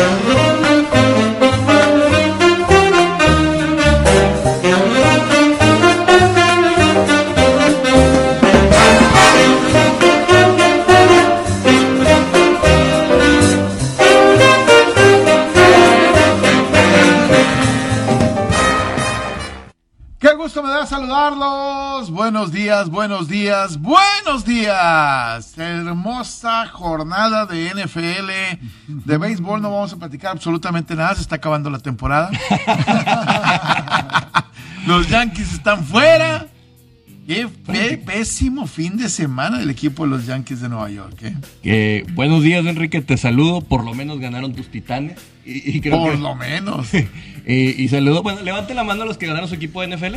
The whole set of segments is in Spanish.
Thank you. Días, buenos días, buenos días. Hermosa jornada de NFL. De béisbol no vamos a platicar absolutamente nada. Se está acabando la temporada. Los Yankees están fuera. Qué, pésimo fin de semana del equipo de los Yankees de Nueva York. ¿eh? buenos días, Enrique. Te saludo. Por lo menos ganaron tus titanes. Y, Por lo menos. y, saludo. Bueno, levante la mano a los que ganaron su equipo de NFL.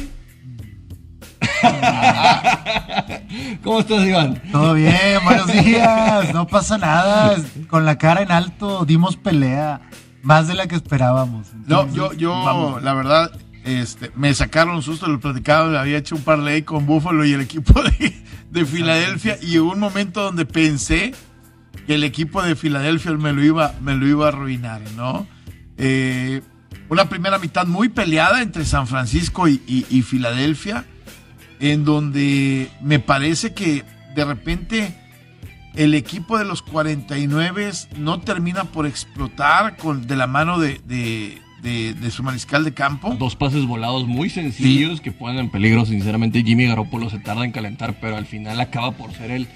¿Cómo estás, Iván? Todo bien, buenos días. No pasa nada. Con la cara en alto dimos pelea. Más de la que esperábamos. no, yo, yo, la verdad, este, me sacaron un susto, lo platicaba, había hecho un parlay con Buffalo y el equipo de, Filadelfia y hubo un momento donde pensé que el equipo de Filadelfia me lo iba, me lo iba a arruinar, ¿no? Eh, una primera mitad muy peleada entre San Francisco y Filadelfia en donde me parece que de repente el equipo de los 49 no termina por explotar con, de la mano de, su mariscal de campo. Dos pases volados muy sencillos que ponen en peligro, sinceramente. Jimmy Garoppolo se tarda en calentar, pero al final acaba por ser el,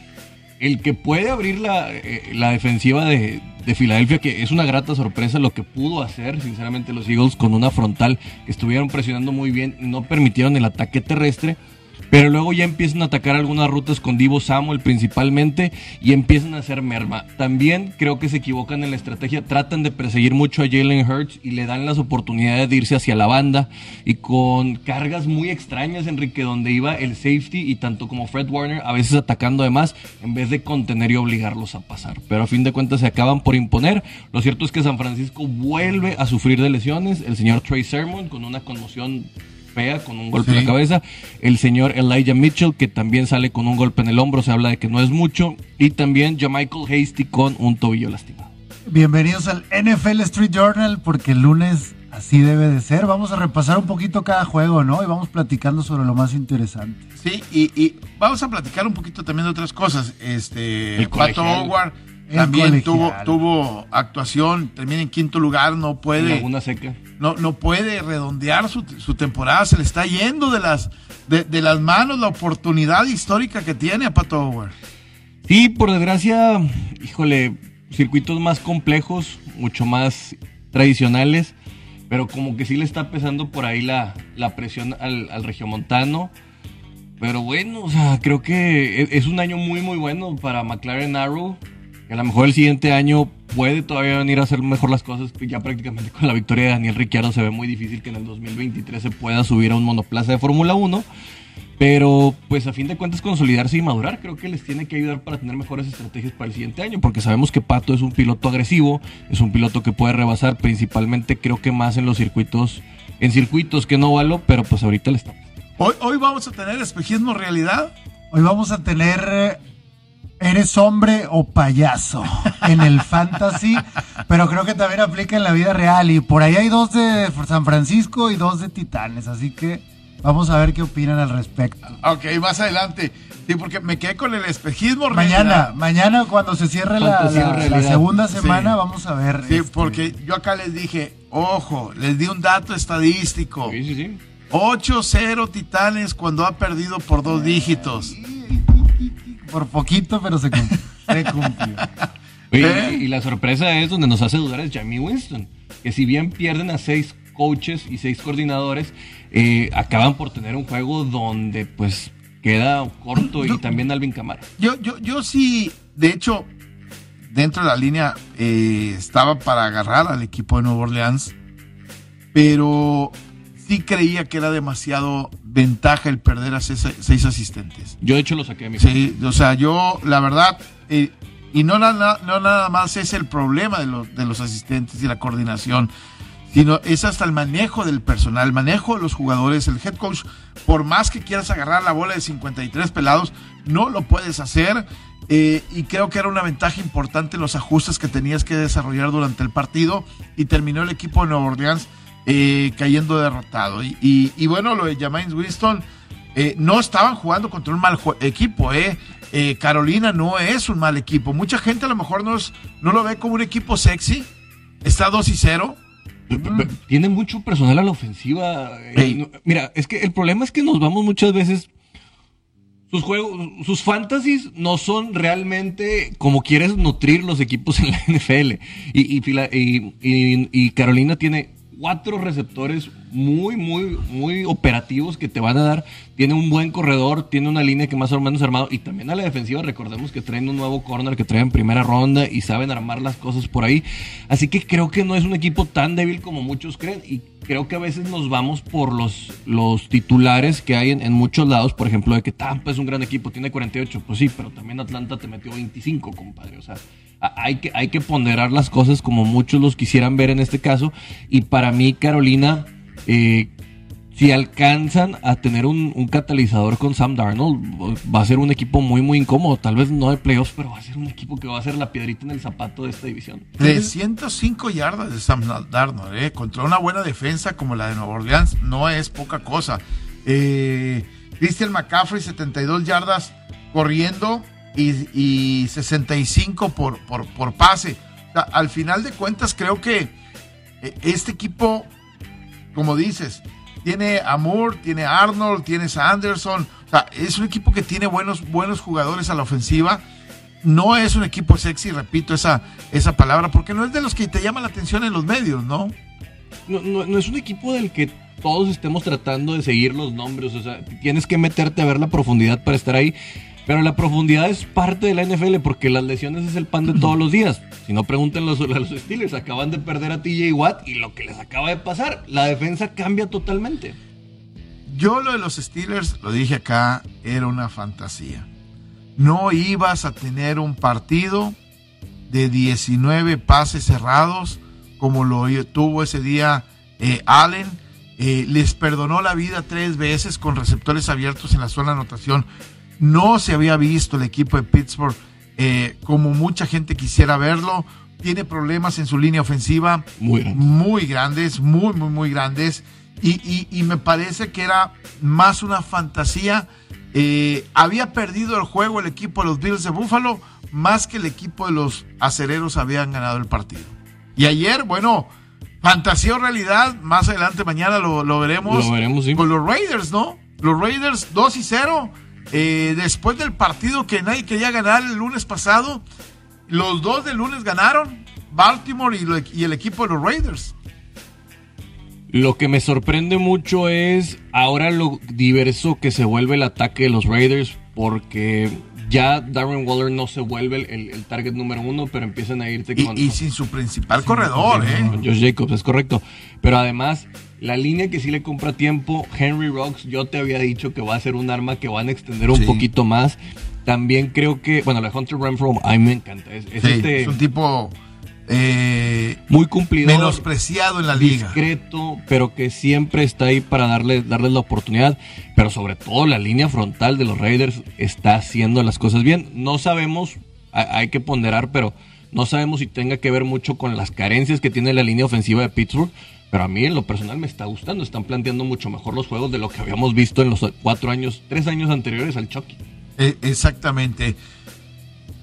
el que puede abrir la, eh, defensiva de, de, Filadelfia, que es una grata sorpresa lo que pudo hacer, sinceramente, los Eagles con una frontal que estuvieron presionando muy bien, no permitieron el ataque terrestre pero luego ya empiezan a atacar algunas rutas con Divo Samuel principalmente y empiezan a hacer merma. También creo que se equivocan en la estrategia, tratan de perseguir mucho a Jalen Hurts y le dan las oportunidades de irse hacia la banda y con cargas muy extrañas, Enrique, donde iba el safety y tanto como Fred Warner a veces atacando además en vez de contener y obligarlos a pasar. Pero a fin de cuentas se acaban por imponer. Lo cierto es que San Francisco vuelve a sufrir de lesiones. El señor Trey Sermon con una conmoción con un golpe en la cabeza. El señor Elijah Mitchell, que también sale con un golpe en el hombro, se habla de que no es mucho. Y también Michael Hasty con un tobillo lastimado. Bienvenidos al NFL Street Journal, porque el lunes así debe de ser. Vamos a repasar un poquito cada juego, ¿no? Y vamos platicando sobre lo más interesante. Sí, y, vamos a platicar un poquito también de otras cosas. Este, el Pato Howard también tuvo, tuvo actuación, termina en quinto lugar, no puede. seca. No, no puede redondear su, temporada, se le está yendo de las, de, las manos la oportunidad histórica que tiene a Pato Howard. Sí, por desgracia, híjole, circuitos más complejos, mucho más tradicionales, pero como que sí le está pesando por ahí la, presión al, al regiomontano. Pero bueno, o sea, creo que e, es un año muy, muy bueno para McLaren Arrow a lo mejor el siguiente año puede todavía venir a hacer mejor las cosas. Ya prácticamente con la victoria de Daniel Ricciardo se ve muy difícil que en el 2023 se pueda subir a un monoplaza de Fórmula 1. Pero pues a fin de cuentas consolidarse y madurar creo que les tiene que ayudar para tener mejores estrategias para el siguiente año. Porque sabemos que Pato es un piloto agresivo, es un piloto que puede rebasar principalmente creo que más en los circuitos, en circuitos que no valo, pero pues ahorita le estamos. Hoy, hoy vamos a tener espejismo realidad. Hoy vamos a tener eres hombre o payaso en el fantasy, pero creo que también aplica en la vida real. Y por ahí hay dos de San Francisco y dos de Titanes, así que vamos a ver qué opinan al respecto. Ok, más adelante. Sí, porque me quedé con el espejismo. Mañana, mañana cuando se cierre la, segunda semana, vamos a ver. Sí, este, porque yo acá les dije, ojo, les di un dato estadístico. Sí, sí, sí. 8-0 Titanes cuando ha perdido por dos dígitos por poquito, pero se cumplió. ¿Eh? y la sorpresa es donde nos hace dudar es Jamie Winston, que si bien pierden a seis coaches y seis coordinadores, eh, acaban por tener un juego donde pues queda corto y también Alvin Camara. Yo, yo, yo sí, de hecho, dentro de la línea eh, estaba para agarrar al equipo de Nueva Orleans, pero sí creía que era demasiado ventaja el perder a seis, asistentes. Yo de hecho lo saqué a mi Sí, o sea, yo la verdad, eh, y no, no nada más es el problema de los, de los asistentes y la coordinación, sino es hasta el manejo del personal, el manejo de los jugadores, el head coach, por más que quieras agarrar la bola de 53 pelados, no lo puedes hacer eh, y creo que era una ventaja importante los ajustes que tenías que desarrollar durante el partido y terminó el equipo de Nueva Orleans eh, cayendo derrotado. Y, y- y bueno, lo de James Winston, eh, no estaban jugando contra un mal equipo, ¿eh? Eh, Carolina no es un mal equipo. Mucha gente a lo mejor no, lo ve como un equipo sexy. Está 2 y 0. Pe- pe- Tiene mucho personal a la ofensiva. no- Mira, es que el problema es que nos vamos muchas veces. Sus juegos, sus fantasies no son realmente como quieres nutrir los equipos en la NFL. Y, y, Fila- y- y- y Carolina tiene cuatro receptores muy, muy, muy operativos que te van a dar. Tiene un buen corredor, tiene una línea que más o menos armado. Y también a la defensiva, recordemos que traen un nuevo corner que traen en primera ronda y saben armar las cosas por ahí. Así que creo que no es un equipo tan débil como muchos creen. Y creo que a veces nos vamos por los, los titulares que hay en, en muchos lados. Por ejemplo, de que Tampa es un gran equipo, tiene 48. Pues sí, pero también Atlanta te metió 25, compadre. O sea, hay que, hay que ponderar las cosas como muchos los quisieran ver en este caso. Y para mí, Carolina, eh, si alcanzan a tener un, catalizador con Sam Darnold, va a ser un equipo muy, muy incómodo. Tal vez no de playoffs, pero va a ser un equipo que va a ser la piedrita en el zapato de esta división. 305 yardas de Sam Darnold, ¿eh? Contra una buena defensa como la de Nueva Orleans, no es poca cosa. Eh, Christian McCaffrey, 72 yardas corriendo y, y 65 por, por, pase. Al final de cuentas, creo que eh, este equipo, como dices, tiene a tiene Arnold, tienes a Anderson. O sea, es un equipo que tiene buenos, buenos jugadores a la ofensiva. No es un equipo sexy, repito esa, esa palabra, porque no es de los que te llama la atención en los medios, ¿no? No, no- no es un equipo del que todos estemos tratando de seguir los nombres. O sea, tienes que meterte a ver la profundidad para estar ahí. Pero la profundidad es parte de la NFL porque las lesiones es el pan de todos los días. Si no, pregúntenlo a los Steelers. Acaban de perder a TJ Watt y lo que les acaba de pasar, la defensa cambia totalmente. Yo lo de los Steelers, lo dije acá, era una fantasía. No ibas a tener un partido de 19 pases cerrados como lo tuvo ese día eh, Allen. Eh, les perdonó la vida tres veces con receptores abiertos en la zona de anotación. No se había visto el equipo de Pittsburgh eh, como mucha gente quisiera verlo. Tiene problemas en su línea ofensiva Muy muy grandes, muy, muy, muy grandes. Y, y- y me parece que era más una fantasía. Eh, había perdido el juego el equipo de los Bills de Buffalo, más que el equipo de los acereros habían ganado el partido. Y ayer, bueno, fantasía o realidad, más adelante mañana lo, lo veremos. Lo veremos, sí. Con los Raiders, ¿no? Los Raiders 2 y 0. Eh, después del partido que nadie quería ganar el lunes pasado, los dos del lunes ganaron. Baltimore y, lo- y el equipo de los Raiders. Lo que me sorprende mucho es ahora lo diverso que se vuelve el ataque de los Raiders porque ya Darren Waller no se vuelve el, el- el target número uno, pero empiezan a irte con, y sin su principal corredor, ¿eh? con Josh Jacobs, es correcto. Pero además, la línea que sí le compra tiempo, Henry Rocks, yo te había dicho que va a ser un arma que van a extender un Sí. poquito más. También creo que, bueno, la Hunter Renfro, a mí me encanta. Es, es Sí, este es un tipo eh, muy cumplidor. menospreciado en la liga. discreto, pero que siempre está ahí para darle, darles la oportunidad. Pero sobre todo la línea frontal de los Raiders está haciendo las cosas bien. No sabemos, ha- hay que ponderar, pero no sabemos si tenga que ver mucho con las carencias que tiene la línea ofensiva de Pittsburgh. Pero a mí en lo personal me está gustando. Están planteando mucho mejor los juegos de lo que habíamos visto en los cuatro años, tres años anteriores al Chucky. Eh, exactamente.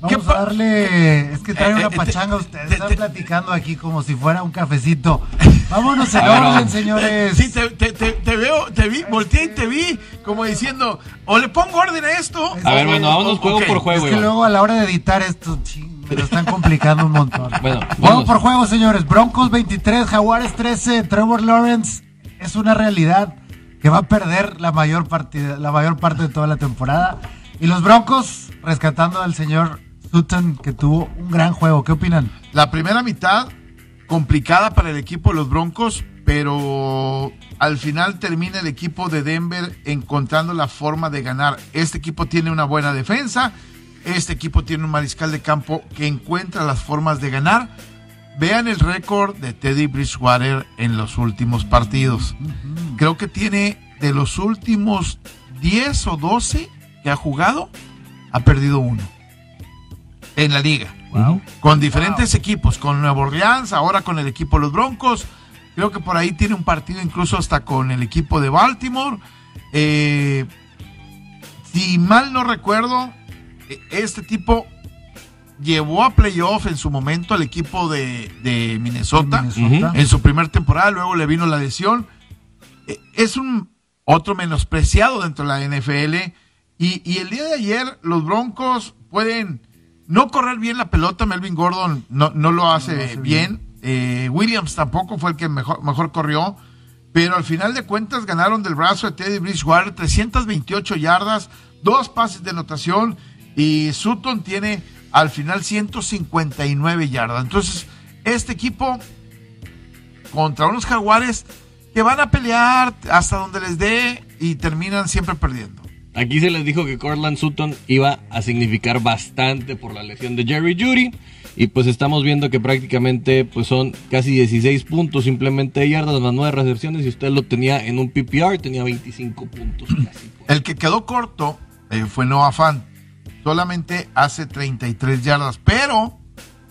Vamos ¿Qué a darle. Es que trae Eh, una eh, pachanga ustedes. te- Están platicando aquí como si fuera un cafecito. Vámonos en orden, señores. Sí, te, te- te- te veo, te vi, volteé y te vi como diciendo, o le pongo orden a esto. A ver, bueno, vámonos juego por Es juego. que Iván. luego a la hora de editar esto, ching, me lo están complicando un montón. Bueno, juego vamos. por juego, señores. Broncos 23, Jaguares 13. Trevor Lawrence es una realidad que va a perder la mayor, partida, la mayor parte de toda la temporada. Y los Broncos rescatando al señor Sutton, que tuvo un gran juego. ¿Qué opinan? La primera mitad complicada para el equipo de los Broncos, pero al final termina el equipo de Denver encontrando la forma de ganar. Este equipo tiene una buena defensa, este equipo tiene un mariscal de campo que encuentra las formas de ganar. Vean el récord de Teddy Bridgewater en los últimos partidos. Creo que tiene de los últimos 10 o 12 que ha jugado, ha perdido uno. en la liga. Wow. Con diferentes equipos, con Nueva Orleans, ahora con el equipo de los Broncos. Creo que por ahí tiene un partido incluso hasta con el equipo de Baltimore. Eh, si mal no recuerdo, este tipo llevó a playoff en su momento al equipo de, de Minnesota, Minnesota. en su primer temporada, luego le vino la lesión. Eh, Es un otro menospreciado dentro de la NFL. Y, y el día de ayer los Broncos pueden no correr bien la pelota. Melvin Gordon no, no lo hace, No lo hace bien. Eh, Williams tampoco fue el que mejor, mejor corrió. Pero al final de cuentas ganaron del brazo de Teddy Bridgewater 328 yardas, dos pases de anotación y Sutton tiene al final 159 yardas. Entonces, este equipo contra unos jaguares que van a pelear hasta donde les dé y terminan siempre perdiendo. Aquí se les dijo que Cortland Sutton iba a significar bastante por la lesión de Jerry Judy. Y pues estamos viendo que prácticamente pues son casi 16 puntos simplemente de yardas más 9 recepciones. Y usted lo tenía en un PPR, tenía 25 puntos casi. El que quedó corto eh, fue Noah Fan. Solamente hace 33 yardas, pero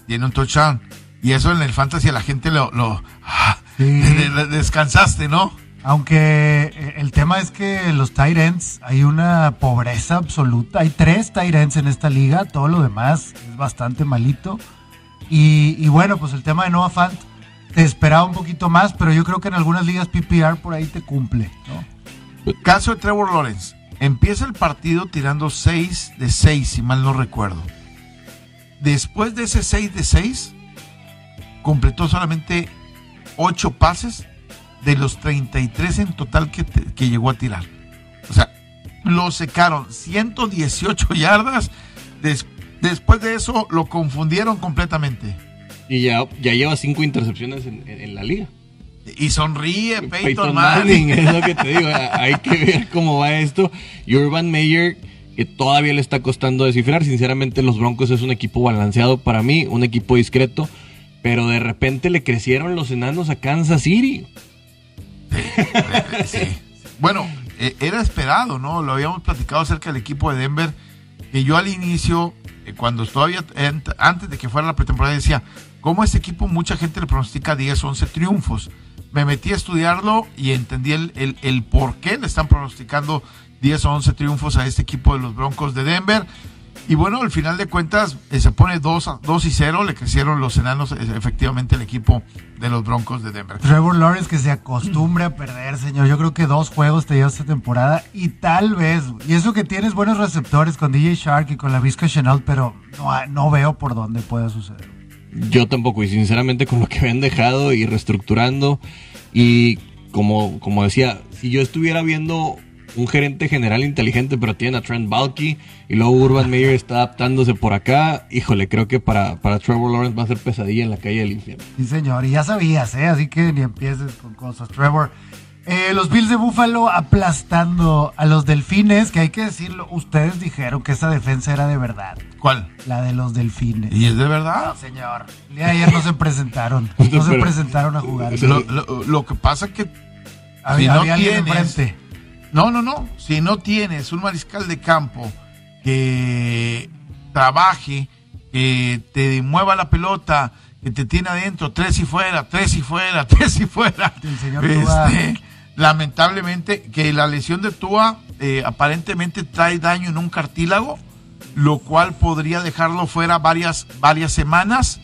tiene un touchdown. Y eso en el fantasy a la gente lo... lo ah, Sí. de- de- descansaste, ¿no? Aunque eh, el tema es que los tight ends hay una pobreza absoluta. Hay tres tight ends en esta liga, todo lo demás es bastante malito. Y, y bueno, pues el tema de Noah Fant te esperaba un poquito más, pero yo creo que en algunas ligas PPR por ahí te cumple. ¿no? Caso de Trevor Lawrence. Empieza el partido tirando 6 de 6, si mal no recuerdo. Después de ese 6 de 6, completó solamente 8 pases de los 33 en total que, que llegó a tirar. O sea, lo secaron 118 yardas. Des- después de eso, lo confundieron completamente. Y ya, ya lleva 5 intercepciones en- en la liga. Y sonríe Peyton, Peyton Manning. Manning, es lo que te digo. Hay que ver cómo va esto. Y Urban Meyer, que todavía le está costando descifrar. Sinceramente, los Broncos es un equipo balanceado para mí, un equipo discreto. Pero de repente le crecieron los enanos a Kansas City. Sí. Bueno, eh, era esperado, ¿no? Lo habíamos platicado acerca del equipo de Denver, que yo al inicio, eh, cuando todavía, antes de que fuera la pretemporada, decía, ¿cómo este equipo mucha gente le pronostica 10, 11 triunfos? Me metí a estudiarlo y entendí el, el, el por qué le están pronosticando 10 o 11 triunfos a este equipo de los Broncos de Denver. Y bueno, al final de cuentas eh, se pone 2, a- 2 y 0, le crecieron los enanos, eh, efectivamente, el equipo de los Broncos de Denver. Trevor Lawrence que se acostumbre a perder, señor. Yo creo que dos juegos te lleva esta temporada y tal vez. Y eso que tienes buenos receptores con DJ Shark y con la Vizca Chanel, pero no, no veo por dónde pueda suceder. Yo tampoco, y sinceramente con lo que me han dejado y reestructurando, y como, como decía, si yo estuviera viendo un gerente general inteligente, pero tiene a Trent Balky, y luego Urban Meyer está adaptándose por acá, híjole, creo que para, para Trevor Lawrence va a ser pesadilla en la calle del infierno. Sí, señor. Y ya sabías, ¿eh? Así que ni empieces con cosas. Trevor. Eh, los Bills de Buffalo aplastando a los Delfines, que hay que decirlo, ustedes dijeron que esa defensa era de verdad. ¿Cuál? La de los Delfines. ¿Y es de verdad? No, señor. El día de ayer no se presentaron. No se presentaron a jugar. Lo, lo- lo que pasa que Había, si no había alguien tienes- enfrente. no, no, no, si no tienes un mariscal de campo que trabaje, que te mueva la pelota, que te tiene adentro, tres y fuera, tres y fuera, tres y fuera. El señor. Este, lamentablemente que la lesión de Tua eh, aparentemente trae daño en un cartílago, lo cual podría dejarlo fuera varias, varias semanas.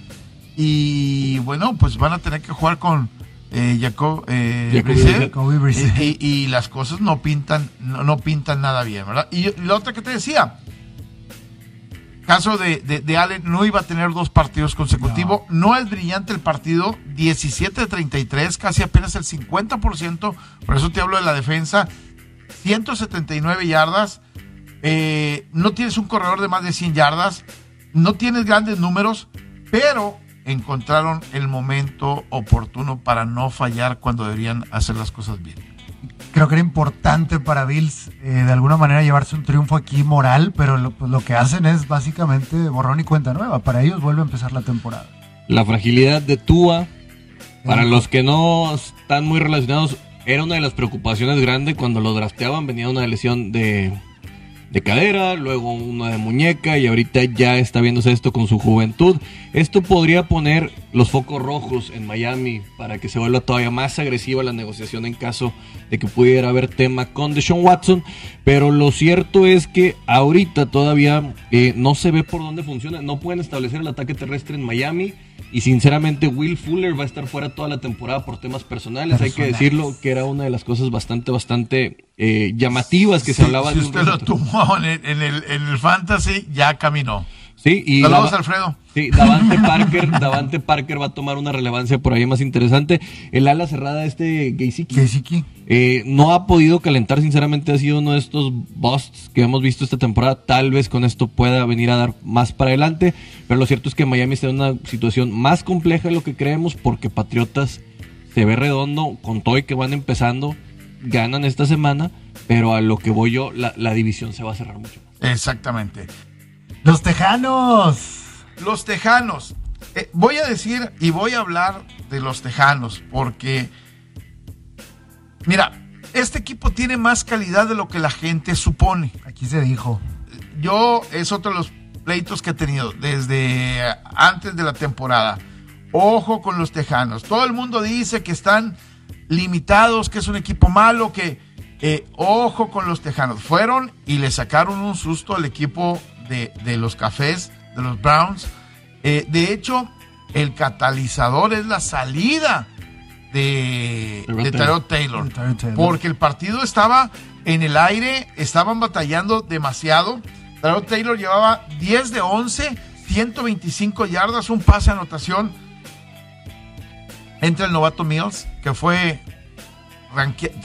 Y bueno, pues van a tener que jugar con eh, Jacob, eh, Brissett. Y, y- y las cosas no pintan, no, no pintan nada bien, ¿verdad? Y, y la otra que te decía, caso de, de, de Allen, no iba a tener dos partidos consecutivos. No. es brillante el partido, 17 de 33, casi apenas el 50%. Por eso te hablo de la defensa. 179 yardas. eh, no tienes un corredor de más de 100 yardas. No tienes grandes números, pero encontraron el momento oportuno para no fallar cuando deberían hacer las cosas bien. Creo que era importante para Bills eh, de alguna manera llevarse un triunfo aquí moral, pero lo, pues, lo que hacen es básicamente borrón y cuenta nueva. Para ellos vuelve a empezar la temporada. La fragilidad de Tua, para Sí. los que no están muy relacionados, era una de las preocupaciones grandes cuando lo drafteaban. Venía una lesión de, de cadera, luego uno de muñeca y ahorita ya está viéndose esto con su juventud. Esto podría poner los focos rojos en Miami para que se vuelva todavía más agresiva la negociación en caso de que pudiera haber tema con Deshaun Watson. Pero lo cierto es que ahorita todavía eh, no se ve por dónde funciona. No pueden establecer el ataque terrestre en Miami. Y sinceramente Will Fuller va a estar fuera toda la temporada por temas personales. Hay que decirlo que era una de las cosas bastante, bastante eh, llamativas que se hablaba si usted lo tomó en el, en, el, en el fantasy, ya caminó. Sí, y Saludos, Alfredo. Sí, Davante Parker, Davante Parker va a tomar una relevancia por ahí más interesante. El ala cerrada este Geisiki. Eh, no ha podido calentar, sinceramente ha sido uno de estos busts que hemos visto esta temporada. Tal vez con esto pueda venir a dar más para adelante, pero lo cierto es que Miami está en una situación más compleja de lo que creemos porque Patriotas se ve redondo con todo y que van empezando, ganan esta semana, pero a lo que voy yo, la, la división se va a cerrar mucho más. Exactamente. Los Tejanos. Los Tejanos. Eh, voy a decir y voy a hablar de los Tejanos porque, mira, este equipo tiene más calidad de lo que la gente supone. Aquí se dijo. Yo, es otro de los pleitos que he tenido desde antes de la temporada. Ojo con los Tejanos. Todo el mundo dice que están limitados, que es un equipo malo, que eh, ojo con los Tejanos. Fueron y le sacaron un susto al equipo de, los cafés, de los Browns. Eh, de hecho, el catalizador es la salida de, de Taylor, Taylor, Porque el partido estaba en el aire, estaban batallando demasiado. Tyrod Taylor llevaba 10 de 11, 125 yardas, un pase anotación entre el novato Mills, que fue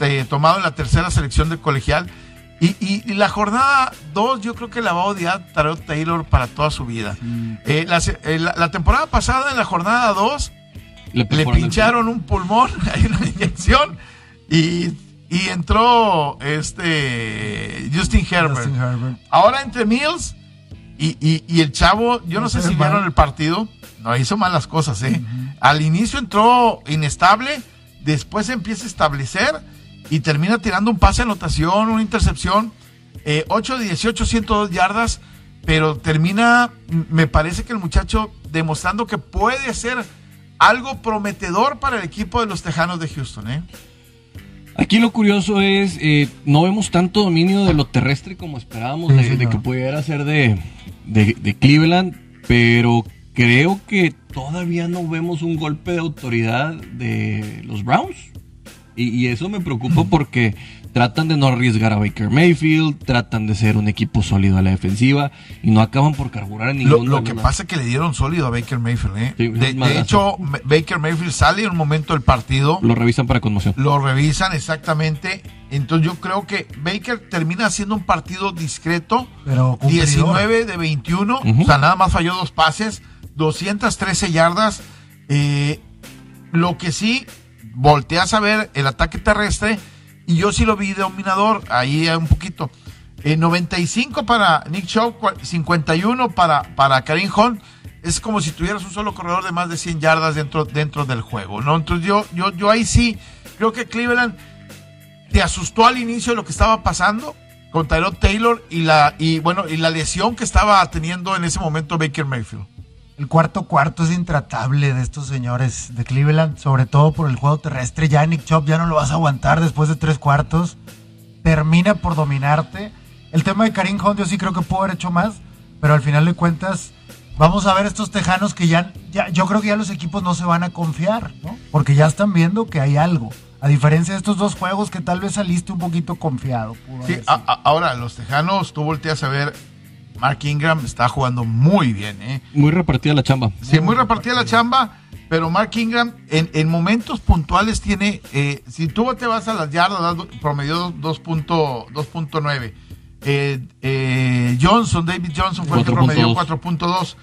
eh, tomado en la tercera selección del colegial y, la jornada 2 yo creo que la va a odiar Tarot Taylor para toda su vida. Eh, eh, la, temporada pasada en la jornada 2 le, pincharon un pulmón, hay una inyección y, entró este Justin Herbert. Ahora entre Mills y, el chavo, yo no, sé si vieron el partido, no hizo malas cosas, ¿eh? Al inicio entró inestable, después empieza a establecer y termina tirando un pase anotación, una intercepción. 8 de 18, 102 yardas, pero termina, me parece que el muchacho demostrando que puede ser algo prometedor para el equipo de los Tejanos de Houston. ¿eh? Aquí lo curioso es, eh, no vemos tanto dominio de lo terrestre como esperábamos de, que pudiera ser de, de Cleveland, pero creo que todavía no vemos un golpe de autoridad de los Browns. Y, eso me preocupa porque tratan de no arriesgar a Baker Mayfield, tratan de ser un equipo sólido a la defensiva y no acaban por carburar en ningún Lo, lo que pasa es que le dieron sólido a Baker Mayfield. ¿eh? de, hecho, Baker Mayfield sale en un momento del partido. Lo revisan para conmoción. Lo revisan exactamente. Entonces yo creo que Baker termina haciendo un partido discreto. Pero 19 de 21. O sea, nada más falló dos pases. 213 yardas. Eh, lo que sí volteas a ver el ataque terrestre y yo sí lo vi dominador, ahí un poquito. 95 eh, para Nick Shaw, 51 para, para Karim Hunt. Es como si tuvieras un solo corredor de más de 100 yardas dentro, dentro del juego, ¿no? Entonces yo, yo, yo ahí sí creo que Cleveland te asustó al inicio de lo que estaba pasando con Tyrod Taylor y la, y bueno, y la lesión que estaba teniendo en ese momento Baker Mayfield. El cuarto cuarto es intratable de estos señores de Cleveland, sobre todo por el juego terrestre. Ya Nick Chop ya no lo vas a aguantar después de tres cuartos. Termina por dominarte. El tema de Karim Hunt yo sí creo que pudo haber hecho más, pero al final de cuentas vamos a ver estos tejanos que ya, ya yo creo que ya los equipos no se van a confiar, ¿no? Porque ya están viendo que hay algo. A diferencia de estos dos juegos que tal vez saliste un poquito confiado. Sí, ahora los tejanos, tú volteas a ver Mark Ingram está jugando muy bien. ¿eh? Muy repartida la chamba. Sí, muy repartida la chamba, pero Mark Ingram en, momentos puntuales tiene, eh, si tú te vas a las yardas, promedio 2.9. Eh, eh, Johnson, David Johnson fue el que promedió 4.2.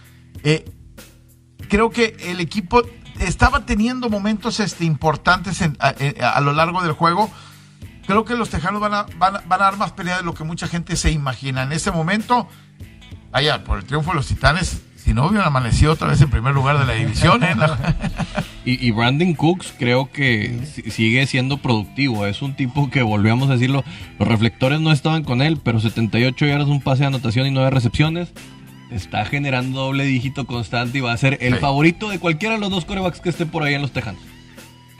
creo que el equipo estaba teniendo momentos este, importantes a, lo largo del juego creo que los Tejanos van a, van, a dar más pelea de lo que mucha gente se imagina. En este momento, Vaya, por el triunfo de los Titanes, si no hubieran amanecido otra vez en primer lugar de la división, ¿eh? Y, y Brandon Cooks creo que si- sigue siendo productivo. Es un tipo que, volvíamos a decirlo, los reflectores no estaban con él, pero 78 yardas, un pase de anotación y 9 recepciones. Está generando doble dígito constante y va a ser el Sí. favorito de cualquiera de los dos corebacks que esté por ahí en los Tejanos.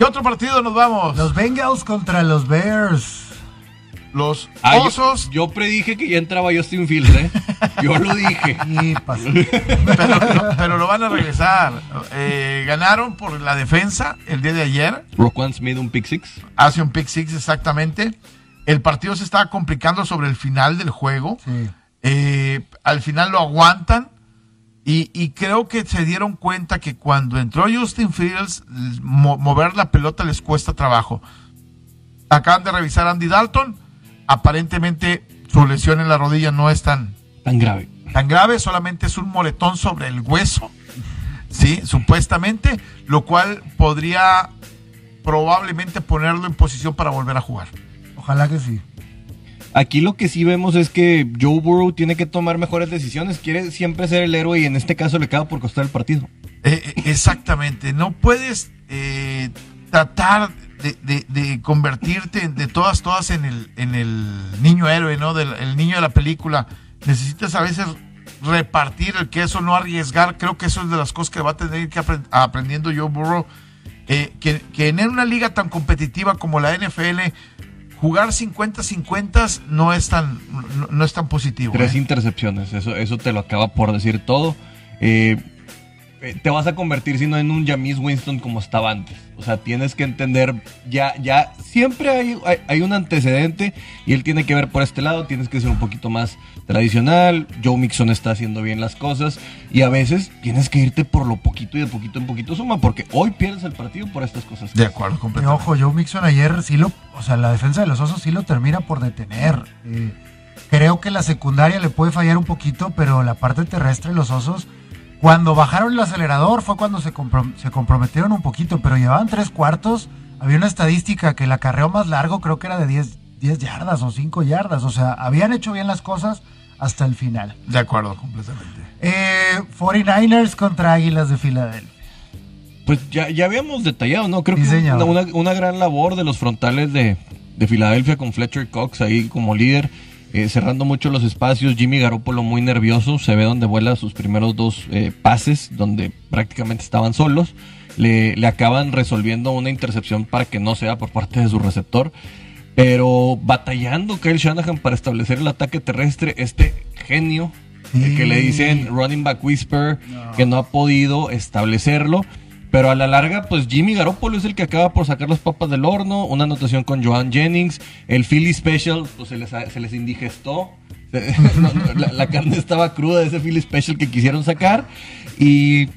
¿Qué otro partido nos vamos? Los Bengals contra los Bears. Los Ah, Osos. Yo, predije que ya entraba Justin Fields, ¿eh? Yo lo dije. Pero, lo- pero lo van a regresar. Eh, ganaron por la defensa el día de ayer. Roquan Smith, un pick six. Hace un pick six exactamente. El partido se estaba complicando sobre el final del juego. Sí. Eh, al final lo aguantan. Y, y creo que se dieron cuenta que cuando entró Justin Fields, mo- mover la pelota les cuesta trabajo. Acaban de revisar a Andy Dalton. Aparentemente su lesión en la rodilla no es tan, Tan grave. tan grave, solamente es un moretón sobre el hueso, sí, supuestamente, lo cual podría probablemente ponerlo en posición para volver a jugar. Ojalá que sí. Aquí lo que sí vemos es que Joe Burrow tiene que tomar mejores decisiones. Quiere siempre ser el héroe y en este caso le acaba por costar el partido. Eh, eh, exactamente, no puedes eh, tratar de, convertirte de todas, todas en el, en el niño héroe, ¿no? Del el niño de la película. Necesitas a veces repartir el queso, no arriesgar. Creo que eso es de las cosas que va a tener que aprend- aprendiendo Joe Burrow. que en una liga tan competitiva como la NFL, jugar 50-50 no es tan, no, no es tan positivo. Tres ¿eh? intercepciones, eso, eso te lo acaba por decir todo. Eh, eh, te vas a convertir sino en un James Winston como estaba antes. O sea, tienes que entender, ya, ya, siempre hay, hay, hay un antecedente y él tiene que ver por este lado, tienes que ser un poquito más tradicional. Joe Mixon está haciendo bien las cosas y a veces tienes que irte por lo poquito y de poquito en poquito suma, porque hoy pierdes el partido por estas cosas. De acuerdo, Y completamente. ojo, Joe Mixon ayer sí lo, o sea, la defensa de los osos sí lo termina por detener. Eh, creo que la secundaria le puede fallar un poquito, pero la parte terrestre, los osos, cuando bajaron el acelerador fue cuando se, comprom- se comprometieron un poquito, pero llevaban tres cuartos. Había una estadística que el acarreo más largo creo que era de 10, 10 yardas o 5 yardas. O sea, habían hecho bien las cosas hasta el final. De acuerdo, completamente. Eh, 49ers contra Águilas de Filadelfia. Pues ya, ya habíamos detallado, ¿no? Creo Sí, que una- una gran labor de los frontales de, de Filadelfia con Fletcher Cox ahí como líder, eh, cerrando mucho los espacios. Jimmy Garoppolo muy nervioso, se ve donde vuela sus primeros dos eh, pases, donde prácticamente estaban solos. Le, le acaban resolviendo una intercepción para que no sea por parte de su receptor. Pero batallando Kyle Shanahan para establecer el ataque terrestre, este genio el que le dicen running back whisper, que no ha podido establecerlo. Pero a la larga, pues Jimmy Garoppolo es el que acaba por sacar las papas del horno. Una anotación con Joan Jennings. El Philly Special, pues se les, se les indigestó. La, la carne estaba cruda de ese Philly Special que quisieron sacar. Y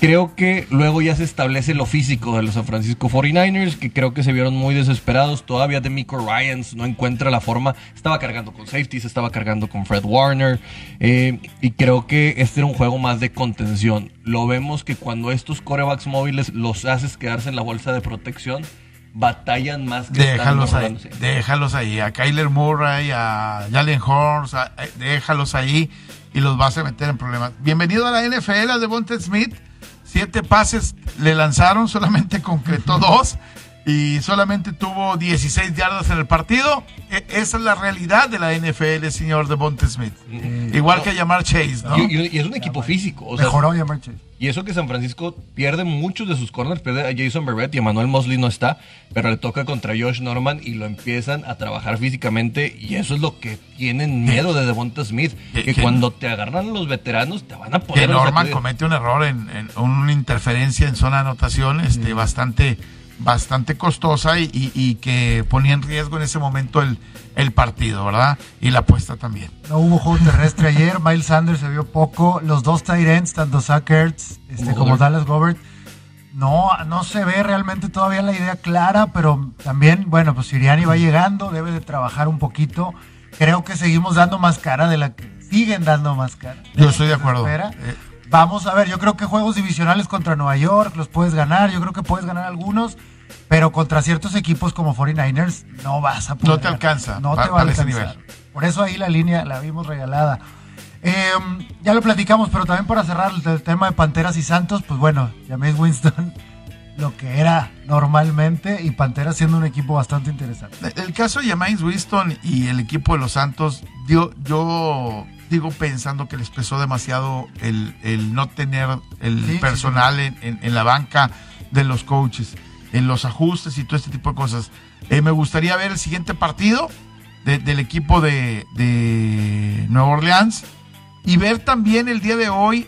creo que luego ya se establece lo físico de los San Francisco 49ers, que creo que se vieron muy desesperados. Todavía Demico Ryans no encuentra la forma. Estaba cargando con safeties, estaba cargando con Fred Warner. eh, y creo que este era un juego más de contención. Lo vemos que cuando estos corebacks móviles los haces quedarse en la bolsa de protección, batallan más que Déjalos ahí, déjalos ahí. A Kyler Murray, a Jalen Horns, eh, déjalos ahí y los vas a meter en problemas. Bienvenido a la NFL, a Devonta Smith. Siete pases le lanzaron, solamente concretó dos y solamente tuvo 16 yardas en el partido. E- esa es la realidad de la NFL, señor Devonta Smith. Igual que llamar Chase, ¿no? Y, es un equipo físico. O sea, Mejoró ya Chase. Y eso que San Francisco pierde muchos de sus corners, pierde a Jason Barrett y Emmanuel Mosley no está, pero le toca contra Josh Norman y lo empiezan a trabajar físicamente y eso es lo que tienen miedo de Devonta Smith, ¿Qué- que cuando te agarran los veteranos te van a que poner... Norman sacudir. comete un error en, en una interferencia en zona de anotación este, bastante, bastante costosa y, y- y que ponía en riesgo en ese momento el, el partido, ¿verdad? Y la apuesta también. No hubo juego terrestre ayer. Miles Sanders se vio poco. Los dos tight ends, tanto Zach Ertz este, Como. Dallas Gobert, no, no se ve realmente todavía la idea clara, pero también, bueno, pues Siriani va llegando, debe de trabajar un poquito. Creo que seguimos dando más cara de la que siguen dando más cara. Yo estoy de acuerdo. espera. Eh, Vamos a ver, yo creo que juegos divisionales contra Nueva York los puedes ganar, yo creo que puedes ganar algunos, pero contra ciertos equipos como 49ers no vas a poder. No te alcanza No pa- te va a alcanzar. Por eso ahí la línea la vimos regalada. Eh, ya lo platicamos, pero también para cerrar el, el tema de Panteras y Santos, pues bueno, James Winston lo que era normalmente y Pantera siendo un equipo bastante interesante. El caso de James Winston y el equipo de los Santos, yo, yo digo pensando que les pesó demasiado el, el no tener el Sí, sí, personal En, en- en la banca de los coaches, en los ajustes y todo este tipo de cosas. Eh, me gustaría ver el siguiente partido de- del equipo de, de Nueva Orleans y ver también el día de hoy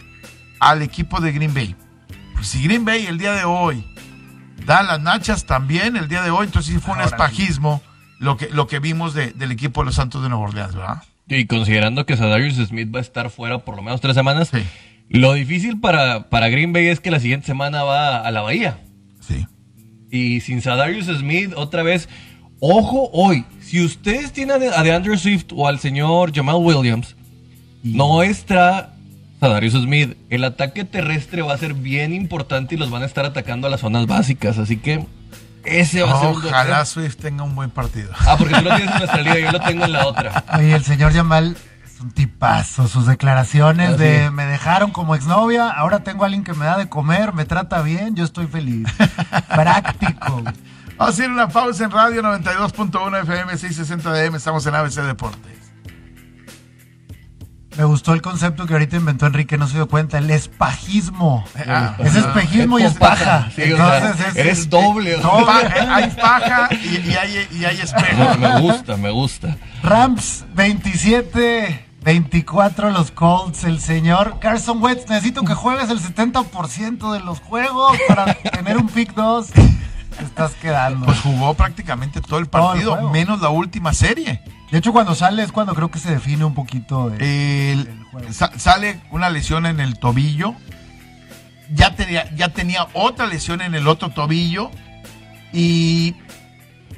al equipo de Green Bay. Pues si Green Bay el día de hoy da las nachas también el día de hoy, entonces sí fue un Ahora sí. espajismo lo que, lo que vimos de- del equipo de los Santos de Nueva Orleans, ¿verdad? Y considerando que Sadarius Smith va a estar fuera por lo menos tres semanas, Sí. lo difícil para, para Green Bay es que la siguiente semana va a la Bahía. Sí. Y sin Sadarius Smith, otra vez, ojo hoy, si ustedes tienen a DeAndre Swift o al señor Jamal Williams, no está Sadarius Smith. El ataque terrestre va a ser bien importante y los van a estar atacando a las zonas básicas. Así que ese va a ser un Ojalá Swift tenga un buen partido. Ah, porque tú lo tienes en nuestra liga, yo lo tengo en la otra. Oye, el señor Yamal es un tipazo. Sus declaraciones Ah, de sí. me dejaron como exnovia, ahora tengo a alguien que me da de comer, me trata bien, yo estoy feliz. Práctico. Vamos a hacer una pausa en radio 92.1 FM 660 DM. Estamos en ABC Deportes. Me gustó el concepto que ahorita inventó Enrique, no se dio cuenta, el espajismo. Ah, es espejismo y Es es paja. Sí, o sea, Entonces es- eres doble. o. No, pa- eh, hay paja y, y hay, y hay espejo. Me gusta, me gusta. Rams 27, 24 los Colts. El señor Carson Wentz, necesito que juegues el 70% de los juegos para tener un pick 2. Te estás quedando. Pues jugó prácticamente todo el Todo el partido, menos la última serie. De hecho, cuando sale es cuando creo que se define un poquito de... El- del juego. sa- sale una lesión en el tobillo. Ya tenía, ya tenía otra lesión en el otro tobillo. Y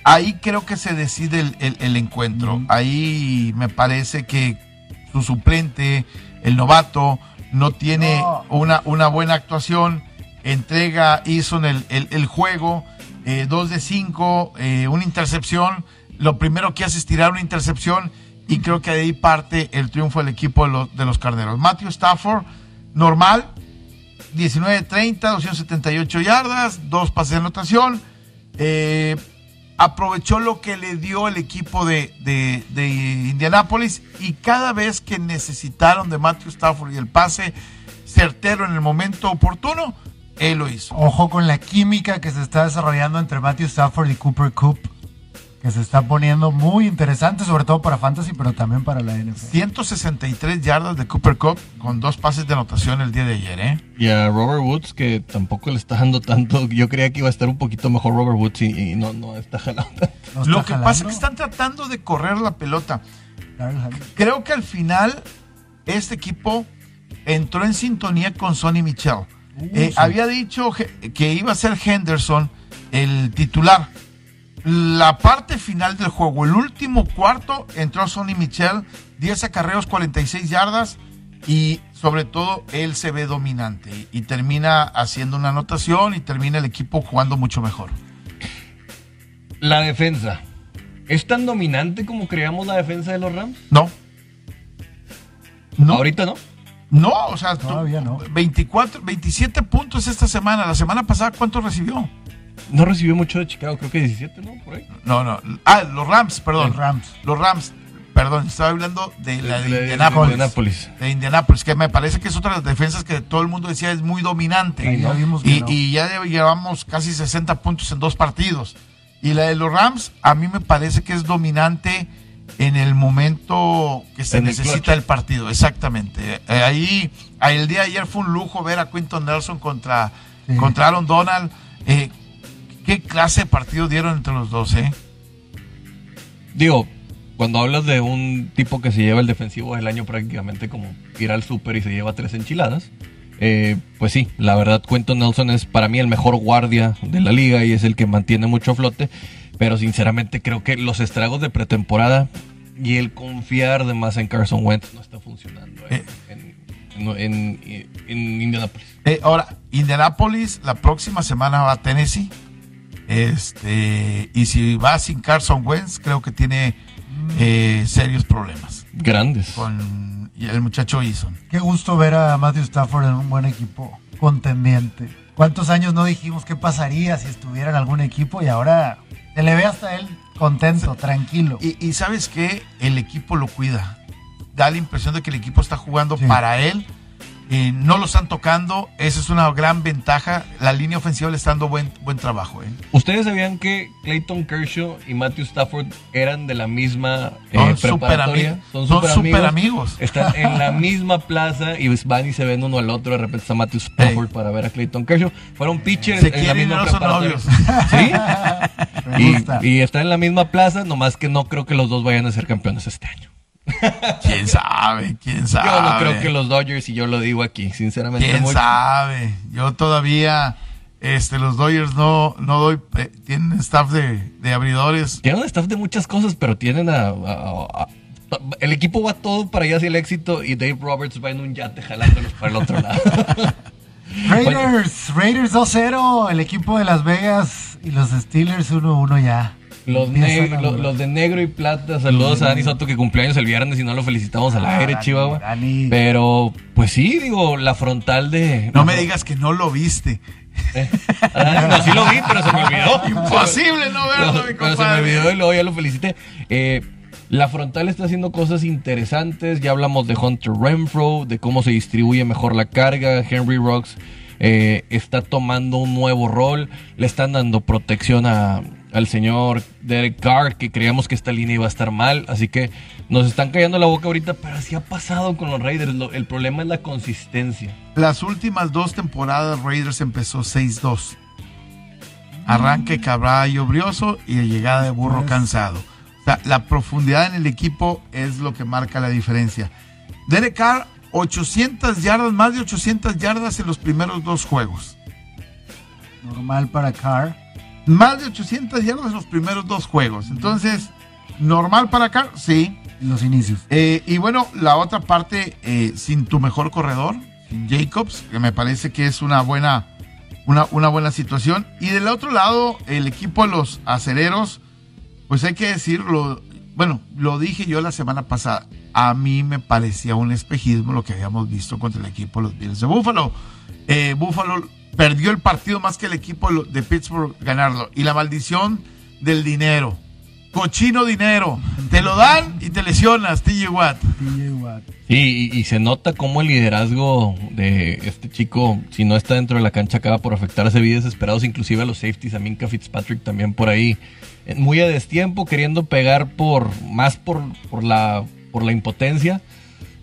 ahí creo que se decide el, encuentro. Ahí me parece que su suplente, el novato, no tiene No. Una, una buena actuación. Entrega, hizo en el, el- el juego. eh, dos de cinco, eh, una intercepción. Lo primero que hace es tirar una intercepción. Y creo que de ahí parte el triunfo del equipo de los, de los carneros. Matthew Stafford, normal, 19-30, 278 yardas, dos pases de anotación. Eh, aprovechó lo que le dio el equipo de, de, de Indianápolis y cada vez que necesitaron de Matthew Stafford y el pase certero en el momento oportuno, él lo hizo. Ojo con la química que se está desarrollando entre Matthew Stafford y Cooper Cup, que se está poniendo muy interesante, sobre todo para Fantasy, pero también para la NFL. 163 yardas de Cooper Cup con dos pases de anotación el día de ayer, ¿eh? Y a Robert Woods, que tampoco le está dando tanto. Yo creía que iba a estar un poquito mejor Robert Woods y, y no, no está jalando. ¿No está Lo que pasa es que están tratando de correr la pelota. Creo que al final este equipo entró en sintonía con Sonny Michel. Eh, sí. Había dicho que iba a ser Henderson el titular. La parte final del juego, el último cuarto, entró Sonny Michel, 10 acarreos, 46 yardas y sobre todo él se ve dominante y, termina haciendo una anotación y termina el equipo jugando mucho mejor. La defensa. ¿Es tan dominante como creíamos la defensa de los Rams? No. No. Ahorita no. No, o sea, tú- Todavía no. 24, 27 puntos esta semana. La semana pasada, ¿cuántos recibió? No recibió mucho de Chicago, creo que 17, ¿no? Por ahí. No, no. Ah, los Rams, perdón. Los Rams. Los Rams. Perdón, estaba hablando de la de, De- de- Indianapolis. de Indianapolis. De Indianapolis, que me parece que es otra de las defensas que todo el mundo decía es muy dominante. Sí, ya vimos que y, no. y ya llevamos casi 60 puntos en dos partidos. Y la de los Rams, a mí me parece que es dominante en el momento que se En necesita el partido, exactamente. Eh, ahí, ahí el día de ayer fue un lujo ver a Quinton Nelson contra, Sí. contra Aaron Donald. Eh, ¿Qué clase de partido dieron entre los dos, eh? Digo, cuando hablas de un tipo que se lleva el defensivo del año prácticamente como ir al súper y se lleva tres enchiladas, eh, pues sí, la verdad Quentin Nelson es para mí el mejor guardia de la liga y es el que mantiene mucho flote, pero sinceramente creo que los estragos de pretemporada y el confiar de más en Carson Wentz no está funcionando en, Eh. en, en- en- en Indianapolis. Eh, ahora, Indianapolis la próxima semana va a Tennessee. Este, y si va sin Carson Wentz, creo que tiene eh, serios problemas Grandes. con el muchacho Eason. Qué gusto ver a Matthew Stafford en un buen equipo contendiente. ¿Cuántos años no dijimos qué pasaría si estuviera en algún equipo? Y ahora se le ve hasta él contento, tranquilo. Y, y sabes que el equipo lo cuida. Da la impresión de que el equipo está jugando Sí. para él. Eh, no lo están tocando. Esa es una gran ventaja. La línea ofensiva le está dando buen, buen trabajo. ¿eh? ¿Ustedes sabían que Clayton Kershaw y Matthew Stafford eran de la misma eh, Son preparatoria? amigos. Son súper amigos. Están en la misma plaza y van y se ven uno al otro. De repente está Matthew Stafford para ver a Clayton Kershaw. Fueron pitchers Se en la misma preparatoria. ¿Sí? Y, y están en la misma plaza, nomás que no creo que los dos vayan a ser campeones este año. ¿Quién sabe? ¿Quién sabe? Yo no creo que los Dodgers, y yo lo digo aquí, sinceramente. ¿Quién sabe? Yo todavía, este, los Dodgers no, no doy, eh, tienen staff de, de abridores. Tienen staff de muchas cosas, pero tienen a, a- a- el equipo va todo para allá hacia el éxito y Dave Roberts va en un yate jalándolos para el otro lado. Raiders, Raiders 2-0, el equipo de Las Vegas y los Steelers 1-1 ya. Los, de negro y plata, saludos a Dani Soto que cumpleaños el viernes y no lo felicitamos al Ah, aire, Dani, Chihuahua. Dani. Pero, pues sí, digo, la frontal de... No me digas que no lo viste. Eh, ah, no, sí lo vi, pero se me olvidó. Imposible no verlo, No, mi pero se me compadre. olvidó y luego ya lo felicité. Eh, la frontal está haciendo cosas interesantes. Ya hablamos de Hunter Renfro, de cómo se distribuye mejor la carga. Henry Rocks eh, está tomando un nuevo rol. Le están dando protección a- al señor Derek Carr, que creíamos que esta línea iba a estar mal. Así que nos están callando la boca ahorita, pero así ha pasado con los Raiders. Lo- el problema es la consistencia. Las últimas dos temporadas Raiders empezó 6-2. Arranque caballo brioso y de llegada de burro cansado. O sea, la profundidad en el equipo es lo que marca la diferencia. Derek Carr, 800 yardas, más de 800 yardas en los primeros dos juegos. Normal para Carr. Más de 800 yardas en los primeros dos juegos. Entonces, normal para Carr, sí. en los inicios. Eh, y bueno, la otra parte, eh, sin tu mejor corredor, sin Jacobs, que me parece que es una buena, una, una buena situación. Y del otro lado, el equipo de los acereros, pues hay que decirlo, bueno, lo dije yo la semana pasada, a mí me parecía un espejismo lo que habíamos visto contra el equipo de los Bills de Buffalo. Eh, Buffalo perdió el partido más que el equipo de Pittsburgh ganarlo. Y la maldición del dinero. Cochino dinero. Te lo dan y te lesionas, TJ Watt. TJ Watt. Sí, y, y se nota cómo el liderazgo de este chico, si no está dentro de la cancha, acaba por afectar a ese vida desesperados, inclusive a los safeties, a Minka Fitzpatrick también por ahí, eh, muy a destiempo, queriendo pegar por más por, por la por la impotencia.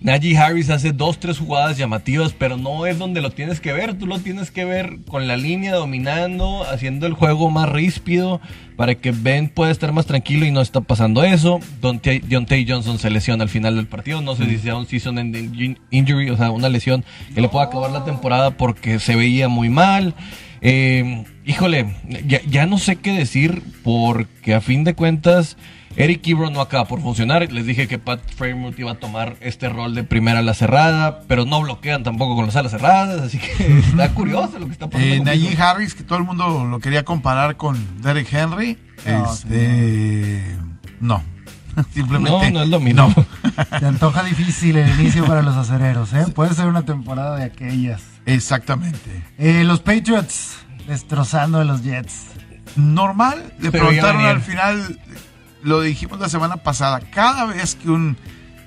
Najee Harris hace dos, tres jugadas llamativas, pero no es donde lo tienes que ver. Tú lo tienes que ver con la línea dominando, haciendo el juego más ríspido para que Ben pueda estar más tranquilo y no está pasando eso. Deontay Deontay Johnson se lesiona al final del partido. No sé si sea un season ending injury, o sea, una lesión que le pueda acabar la temporada porque se veía muy mal. Eh, híjole, ya, ya no sé qué decir porque a fin de cuentas Eric Ebron no acaba por funcionar. Les dije que Pat Fremont iba a tomar este rol de primera ala cerrada, pero no bloquean tampoco con las alas cerradas, así que está curioso lo que está pasando. Eh, Najee. Harris, que todo el mundo lo quería comparar con Derek Henry. No, este, no. Simplemente. No, no es lo mismo. Se antoja difícil el inicio para los acereros, ¿eh? Puede ser una temporada de aquellas. Exactamente. Eh, los Patriots destrozando a los Jets. Normal, le Pero preguntaron al final, lo dijimos la semana pasada, cada vez que un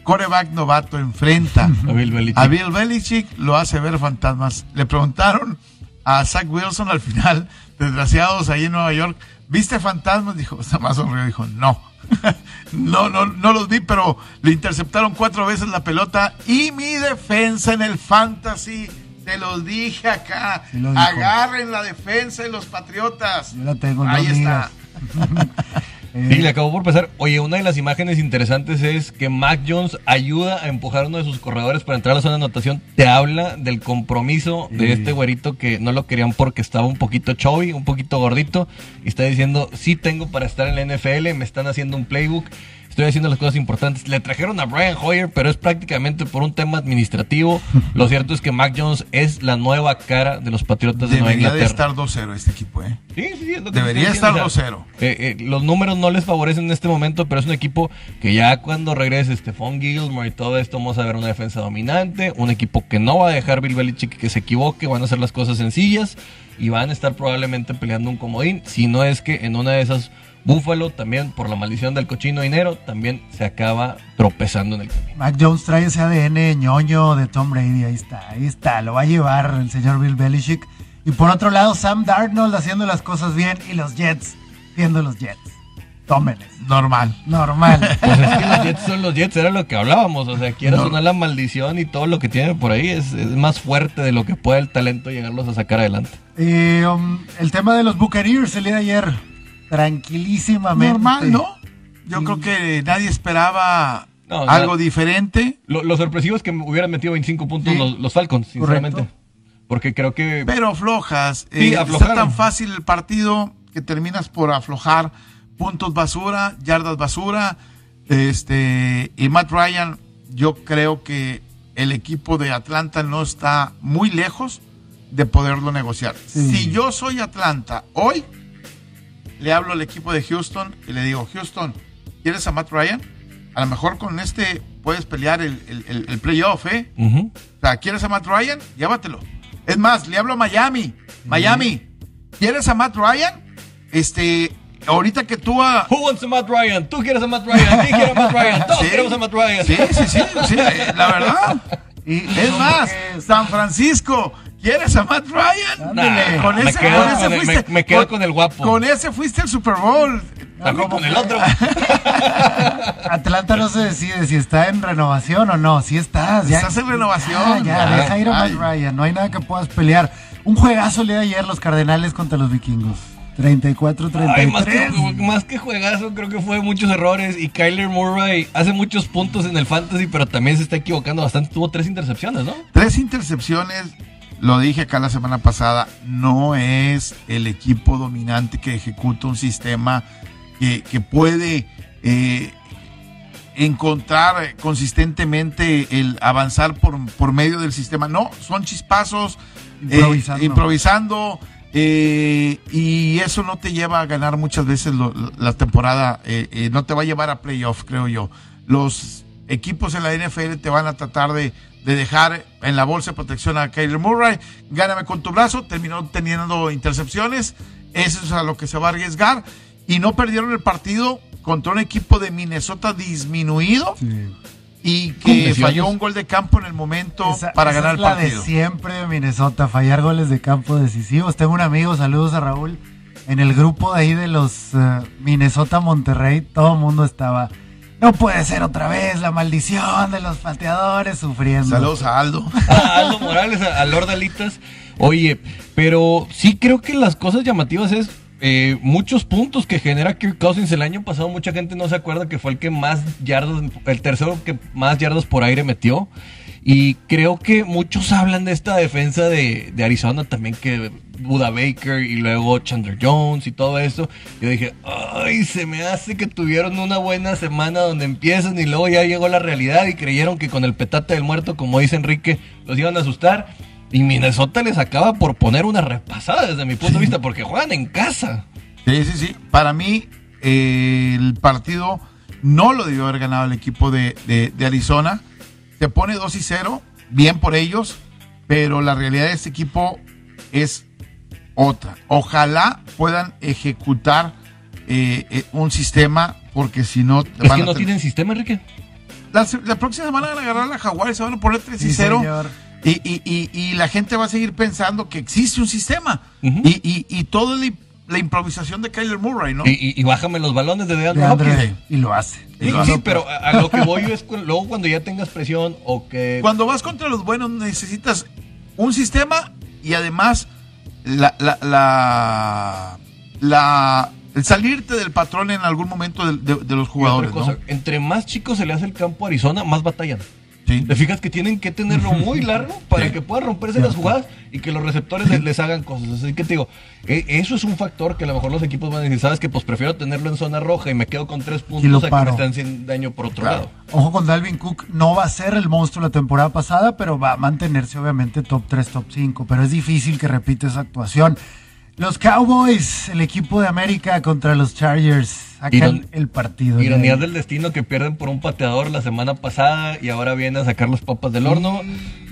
coreback novato enfrenta A Bill Belichick. a Bill Belichick, lo hace ver fantasmas. Le preguntaron a Zach Wilson al final, desgraciados ahí en Nueva York, ¿viste fantasmas? Dijo, más sonrió, dijo, no. no, no, no los vi, pero le interceptaron cuatro veces la pelota y mi defensa en el fantasy, te los dije acá, Sí lo dijo. agarren la defensa de los Patriotas. Yo la tengo en Ahí está. Sí, le acabó por pasar. Oye, una de las imágenes interesantes es que Mac Jones ayuda a empujar a uno de sus corredores para entrar a la zona de anotación. Te habla del compromiso de este güerito que no lo querían porque estaba un poquito chubby, un poquito gordito. Y está diciendo, sí tengo para estar en la NFL, me están haciendo un playbook. Estoy haciendo las cosas importantes. Le trajeron a Brian Hoyer, pero es prácticamente por un tema administrativo. Lo cierto es que Mac Jones es la nueva cara de los Patriotas de Nueva Debería Inglaterra. estar 2-0 este equipo, ¿eh? Sí, sí, sí, es lo que Debería estar diciendo, 2-0. eh, eh, los números no les favorecen en este momento, pero es un equipo que ya cuando regrese Stephon Gilmore y todo esto, vamos a ver una defensa dominante, un equipo que no va a dejar Bill Belichick que se equivoque, van a hacer las cosas sencillas y van a estar probablemente peleando un comodín, si no es que en una de esas Búfalo también, por la maldición del cochino dinero, también se acaba tropezando en el camino. Mac Jones trae ese ADN ñoño de Tom Brady, ahí está, ahí está, lo va a llevar el señor Bill Belichick. Y por otro lado, Sam Darnold haciendo las cosas bien y los Jets siendo los Jets. Tómenles. Normal. Normal. Pues es que los Jets son los Jets, era lo que hablábamos. O sea, quieras No. sonar la maldición y todo lo que tienen por ahí es, es más fuerte de lo que puede el talento llegarlos a sacar adelante. Eh, um, el tema de los Buccaneers el día de ayer, tranquilísimamente. Normal, ¿no? Yo creo que nadie esperaba No, algo diferente. Lo, lo sorpresivo es que hubieran metido 25 puntos Sí. los, los Falcons, sinceramente. Correcto. Porque creo que. Pero aflojas. Sí, Eh, está tan fácil el partido que terminas por aflojar puntos basura, yardas basura. Este, y Matt Ryan, yo creo que el equipo de Atlanta no está muy lejos de poderlo negociar. Sí. Si yo soy Atlanta hoy, le hablo al equipo de Houston y le digo, Houston, ¿quieres a Matt Ryan? A lo mejor con este puedes pelear el, el- el- el playoff, ¿eh? Ujú. O sea, ¿quieres a Matt Ryan? Llévatelo. Es más, le hablo a Miami. Miami, ¿quieres a Matt Ryan? Este, ahorita que tú a... Who wants a Matt Ryan? Tú quieres a Matt Ryan, ¿quién quiere a Matt Ryan? Todos Sí. queremos a Matt Ryan. Sí, sí, sí, sí, la verdad. Y, Es más, San Francisco, ¿quieres a Matt Ryan? Con me ese, quedo con ese con el- fuiste, me- me quedo con el guapo. Con ese fuiste al Super Bowl. También ¿cómo con el otro. Atlanta no se decide si está en renovación o no. Si estás. Ya, Estás en renovación. Ya, ya, deja ir a. Matt Ryan. No hay nada que puedas pelear. Un juegazo el día de ayer los Cardenales contra los Vikingos. 34-33. Ay, más, que, más que juegazo, creo que fue muchos errores. Y Kyler Murray hace muchos puntos en el fantasy, pero también se está equivocando bastante. Tuvo tres intercepciones, ¿no? Tres intercepciones, lo dije acá la semana pasada, no es el equipo dominante que ejecuta un sistema que, que puede eh, encontrar consistentemente el avanzar por, por medio del sistema. No, son chispazos, eh, Improvisando. eh, y eso no te lleva a ganar muchas veces lo- la temporada, eh, eh, no te va a llevar a playoff, creo yo. Los equipos en la NFL te van a tratar de, de dejar en la bolsa de protección a Kyler Murray. Gáname con tu brazo, terminó teniendo intercepciones, eso es a lo que se va a arriesgar. Y no perdieron el partido contra un equipo de Minnesota disminuido Sí. y que falló un gol de campo en el momento Esa- para esa ganar es el la partido. de siempre Minnesota, fallar goles de campo decisivos. Tengo un amigo, saludos a Raúl, en el grupo de ahí de los eh, Minnesota Monterrey, todo el mundo estaba, no puede ser otra vez la maldición de los pateadores sufriendo. Saludos a Aldo. a Aldo Morales, a, a Lord Alitas. Oye, pero sí creo que las cosas llamativas es eh, muchos puntos que genera Kirk Cousins. El año pasado mucha gente no se acuerda que fue el que más yardas, el tercero que más yardas por aire metió. Y creo que muchos hablan de esta defensa de, de Arizona también, que Buda Baker y luego Chandler Jones y todo eso. Yo dije, ay, se me hace que tuvieron una buena semana donde empiezan y luego ya llegó la realidad y creyeron que con el petate del muerto, como dice Enrique, los iban a asustar. Y Minnesota les acaba por poner una repasada desde mi punto de vista, porque juegan en casa. Sí, sí, sí. Para mí, eh, el partido no lo debió haber ganado el equipo de, de- de Arizona. Se pone 2 y 0, bien por ellos, pero la realidad de este equipo es otra. Ojalá puedan ejecutar eh, eh, un sistema, porque si no... Es van que a no tener- tienen sistema, Enrique. la, la próxima semana van a agarrar a la Jaguar y se van a poner 3 y Sí, 0. señor. Y, y, y, y la gente va a seguir pensando que existe un sistema. Ujú. y, y, y toda la, improvisación de Kyler Murray, ¿no? Y, y- y bájame los balones de DeAndre De Hopkins. Andre, y lo hace. Sí, pero a, a lo que voy yo es cu- luego cuando ya tengas presión o que... Cuando vas contra los buenos necesitas un sistema y además la, la, la, la- el salirte del patrón en algún momento de, de- de los jugadores, cosa, ¿no? entre más chico se le hace el campo a Arizona, más batallan. Sí. ¿Te fijas que tienen que tenerlo muy largo para Sí. que puedan romperse las jugadas y que los receptores les, les hagan cosas? Así que te digo, e- eso es un factor que a lo mejor los equipos van a decir, ¿sabes que Pues prefiero tenerlo en zona roja y me quedo con tres puntos lo a que me están haciendo daño por otro Claro. lado. Ojo con Dalvin Cook, no va a ser el monstruo la temporada pasada, pero va a mantenerse obviamente top 3, top 5, pero es difícil que repita esa actuación. Los Cowboys, el equipo de América contra los Chargers. Iron- el partido. Ironías del destino que pierden por un pateador la semana pasada y ahora viene a sacar los papas del horno.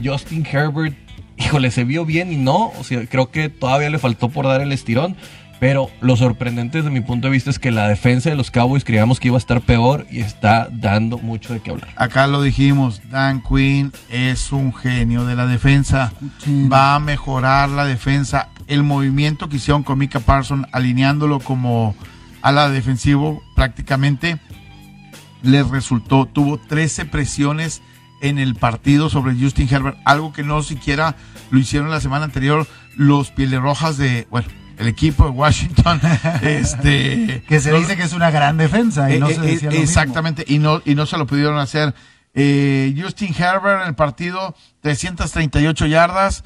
Justin Herbert, híjole, se vio bien y no. O sea, creo que todavía le faltó por dar el estirón. Pero lo sorprendente desde mi punto de vista es que la defensa de los Cowboys creíamos que iba a estar peor y está dando mucho de qué hablar. Acá lo dijimos, Dan Quinn es un genio de la defensa. Va a mejorar la defensa. El movimiento que hicieron con Mika Parson, alineándolo como ala defensivo prácticamente, les resultó. Tuvo 13 presiones en el partido sobre Justin Herbert, algo que no siquiera lo hicieron la semana anterior los Pieles Rojas de, bueno, el equipo de Washington. este, Que se no- dice que es una gran defensa y no eh, se eh, decía mismo. exactamente, y no, y no se lo pudieron hacer. Eh, Justin Herbert en el partido, 338 yardas,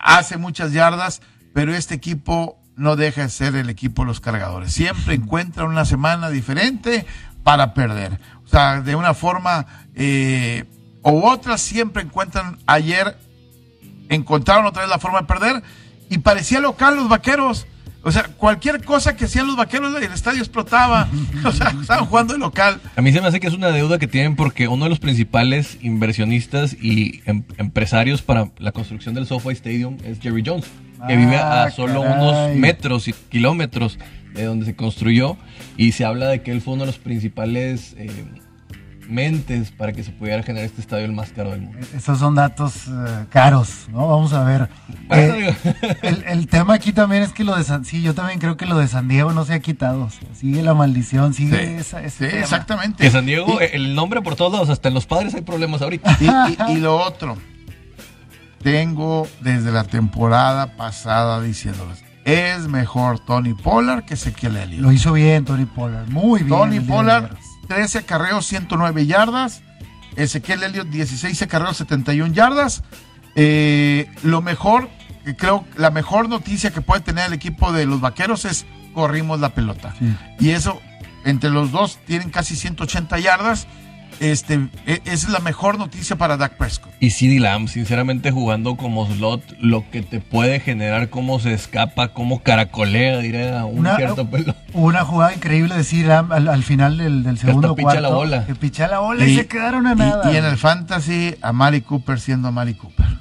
hace muchas yardas, pero este equipo no deja de ser el equipo de los cargadores. Siempre encuentra una semana diferente para perder. O sea, de una forma eh, u otra, siempre encuentran. Ayer encontraron otra vez la forma de perder y parecía local los vaqueros. O sea, cualquier cosa que hacían los vaqueros, el estadio explotaba. O sea, estaban jugando de local. A mí se me hace que es una deuda que tienen porque uno de los principales inversionistas y em- empresarios para la construcción del SoFi Stadium es Jerry Jones, que Ah, vive a solo caray. unos metros y kilómetros de donde se construyó y se habla de que él fue uno de los principales eh, mentes para que se pudiera generar este estadio el más caro del mundo. Esos son datos eh, caros, ¿no? Vamos a ver. Bueno, Eh, el, el tema aquí también es que lo de San... Sí, yo también creo que lo de San Diego no se ha quitado. o sea, sigue la maldición, sigue Sí, esa, ese sí, tema. exactamente. que San Diego, Y- eh, el nombre por todos lados, hasta en los padres hay problemas ahorita. Y, y- y lo otro, tengo desde la temporada pasada diciéndoles, es mejor Tony Pollard que Ezequiel Elliott. Lo hizo bien Tony Pollard, muy bien. Tony Pollard. 13 acarreos, 109 yardas. Ezequiel Elliott, 16 acarreos, 71 yardas. Eh, lo mejor, creo, la mejor noticia que puede tener el equipo de los vaqueros es corrimos la pelota. Sí. Y eso, entre los dos, tienen casi 180 yardas. Este, e- es la mejor noticia para Dak Prescott. Y CD Lamb, sinceramente jugando como slot, lo que te puede generar, cómo se escapa, cómo caracolea, diría un Una- cierto pelo. Hubo una jugada increíble de Siram al, al final del, del segundo picha cuarto. la bola. Que picha la bola y, se quedaron a y- nada. y en el fantasy, a Mari Cooper siendo a Mari Cooper.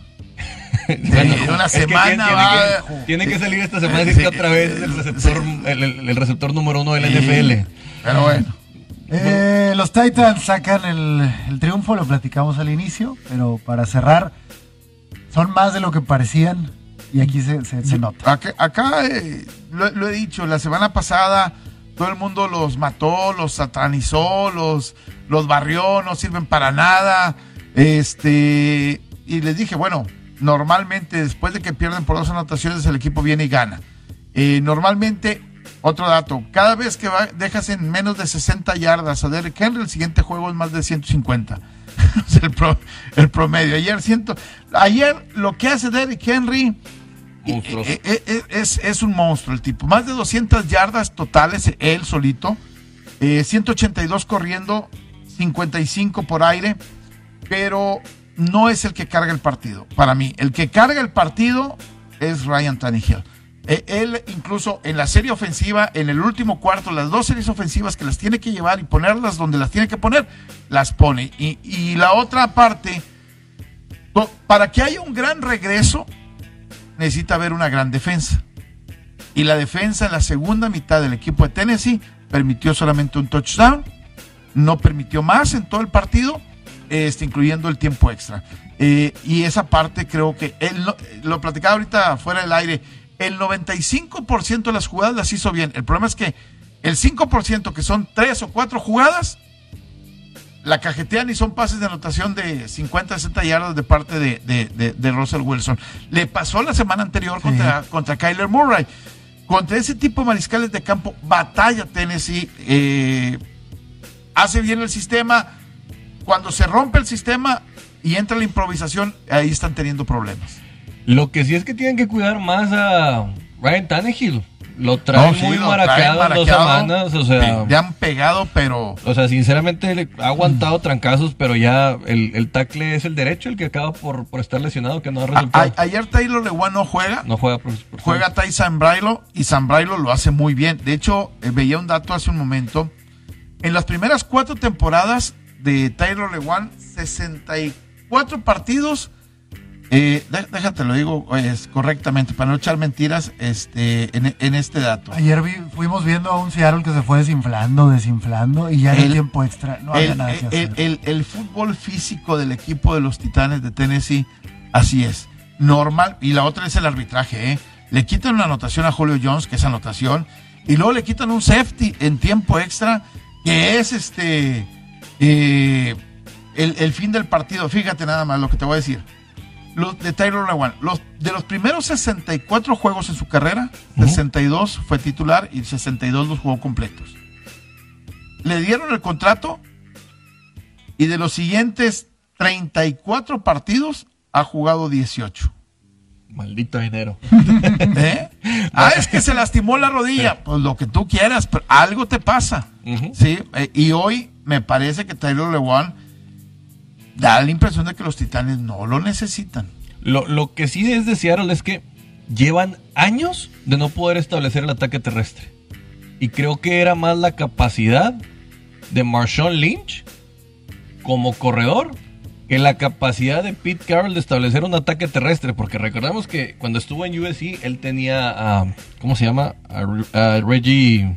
Bueno, una es que semana tiene, tiene va- que, tiene que salir esta semana Sí, que otra vez el receptor, el, el- el receptor número uno del NFL. Pero bueno. Eh, los Titans sacan el, el triunfo, lo platicamos al inicio, pero para cerrar, son más de lo que parecían y aquí se, se- se nota. Acá, acá, eh, lo, lo he dicho, la semana pasada todo el mundo los mató, los satanizó, los, los barrió, no sirven para nada. Este, y les dije, bueno, normalmente después de que pierden por dos anotaciones, el equipo viene y gana. Eh, normalmente, otro dato, cada vez que va- dejas en menos de 60 yardas a Derrick Henry, el siguiente juego es más de 150. Es el, pro- el promedio. Ayer, ciento, ayer lo que hace Derrick Henry eh, eh, eh, es, es un monstruo el tipo. Más de 200 yardas totales, él solito. Eh, 182 corriendo, 55 por aire. Pero no es el que carga el partido. Para mí, el que carga el partido es Ryan Tannehill. Eh, él incluso en la serie ofensiva, en el último cuarto, las dos series ofensivas que las tiene que llevar y ponerlas donde las tiene que poner, las pone. Y, la otra parte, para que haya un gran regreso, necesita haber una gran defensa. Y la defensa en la segunda mitad del equipo de Tennessee permitió solamente un touchdown, no permitió más en todo el partido, este, incluyendo el tiempo extra. Eh, y esa parte creo que él no- lo platicaba ahorita fuera del aire. El 95% de las jugadas las hizo bien. El problema es que el 5%, que son tres o cuatro jugadas, la cajetean y son pases de anotación de 50, 60 yardas de parte de, de- de- de Russell Wilson. Le pasó la semana anterior contra, contra Kyler Murray. Contra ese tipo de mariscales de campo, batalla Tennessee. eh, hace bien el sistema. Cuando se rompe el sistema y entra la improvisación, ahí están teniendo problemas. Lo que sí es que tienen que cuidar más a Ryan Tannehill. Lo traen No, sí, muy lo maraqueado traen en dos semanas, o sea... Le han pegado, pero O sea, sinceramente ha aguantado trancazos, pero ya el, el tackle es el derecho, el que acaba por, por estar lesionado, que no ha resultado. a- ayer Taylor Lewan no juega. no juega por, por- Juega Ty Zambrailo y Zambrailo lo hace muy bien. De hecho, eh, veía un dato hace un momento. En las primeras cuatro temporadas de Taylor Lewan, 64 partidos. Eh, dé- déjate lo digo es, correctamente, para no echar mentiras este, en, en este dato. Ayer vi- fuimos viendo a un Seattle que se fue desinflando, desinflando, y ya en el El- tiempo extra no había el, nada que el- hacer. el- el fútbol físico del equipo de los Titanes de Tennessee, así es. Normal. Y la otra es el arbitraje. ¿eh? Le quitan una anotación a Julio Jones, que es anotación, y luego le quitan un safety en tiempo extra, que es este eh, el, el fin del partido. Fíjate nada más lo que te voy a decir. Los de Taylor Lewan, los de los primeros 64 juegos en su carrera, 62 fue titular y 62 los jugó completos. Le dieron el contrato y de los siguientes 34 partidos ha jugado 18. Maldito dinero. ¿Eh? Ah, es que se lastimó la rodilla. Pues lo que tú quieras, pero algo te pasa. Sí, eh, y hoy me parece que Taylor Lewan da la impresión de que los Titanes no lo necesitan. Lo, lo que sí es de Seattle es que llevan años de no poder establecer el ataque terrestre. Y creo que era más la capacidad de Marshawn Lynch como corredor que la capacidad de Pete Carroll de establecer un ataque terrestre. Porque recordemos que cuando estuvo en USC, él tenía a. ¿Cómo se llama? A, a Reggie.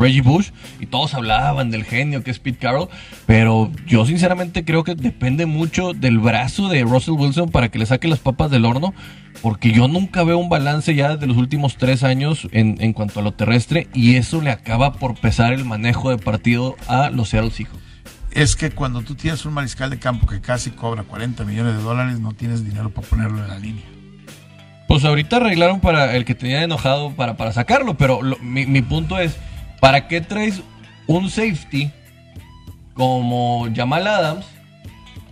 Reggie Bush y todos hablaban del genio que es Pete Carroll, pero yo sinceramente creo que depende mucho del brazo de Russell Wilson para que le saque las papas del horno, porque yo nunca veo un balance ya de los últimos tres años en, en cuanto a lo terrestre y eso le acaba por pesar el manejo de partido a los Seattle Seahawks. Es que cuando tú tienes un mariscal de campo que casi cobra 40 millones de dólares, no tienes dinero para ponerlo en la línea. Pues ahorita arreglaron para el que tenía enojado para, para sacarlo, pero lo- mi, mi punto es, ¿para qué traes un safety como Jamal Adams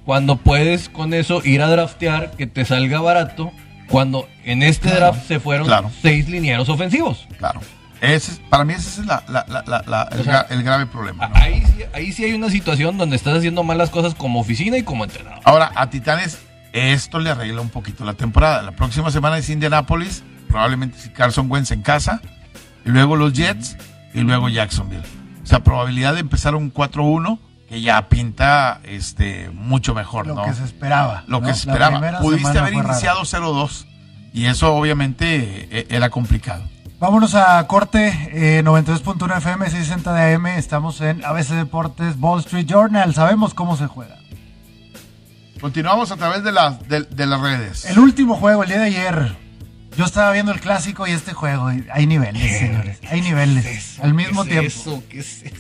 cuando puedes con eso ir a draftear que te salga barato cuando en este Claro, draft se fueron claro. seis linieros ofensivos? Claro. Ese es- para mí ese es la- la- la- la- la- el, O sea, gra- el grave problema. ¿no? Ahí, sí- ahí sí hay una situación donde estás haciendo malas cosas como oficina y como entrenador. Ahora, a Titanes, esto le arregla un poquito la temporada. La próxima semana es Indianapolis, probablemente si Carson Wentz en casa, y luego los Jets, y luego Jacksonville. O sea, probabilidad de empezar un 4-1 que ya pinta este mucho mejor, lo ¿no? que se esperaba. Lo que se esperaba. Pudiste haber iniciado 0-2, y eso obviamente eh, era complicado. Vámonos a corte, eh, 92.1 FM, 660 de AM, estamos en ABC Deportes, Wall Street Journal, sabemos cómo se juega. Continuamos a través de, las de, de las redes. El último juego, el día de ayer, yo estaba viendo el clásico y este juego, y hay niveles, señores, hay niveles, al mismo ¿Qué tiempo. es eso? ¿Qué es eso?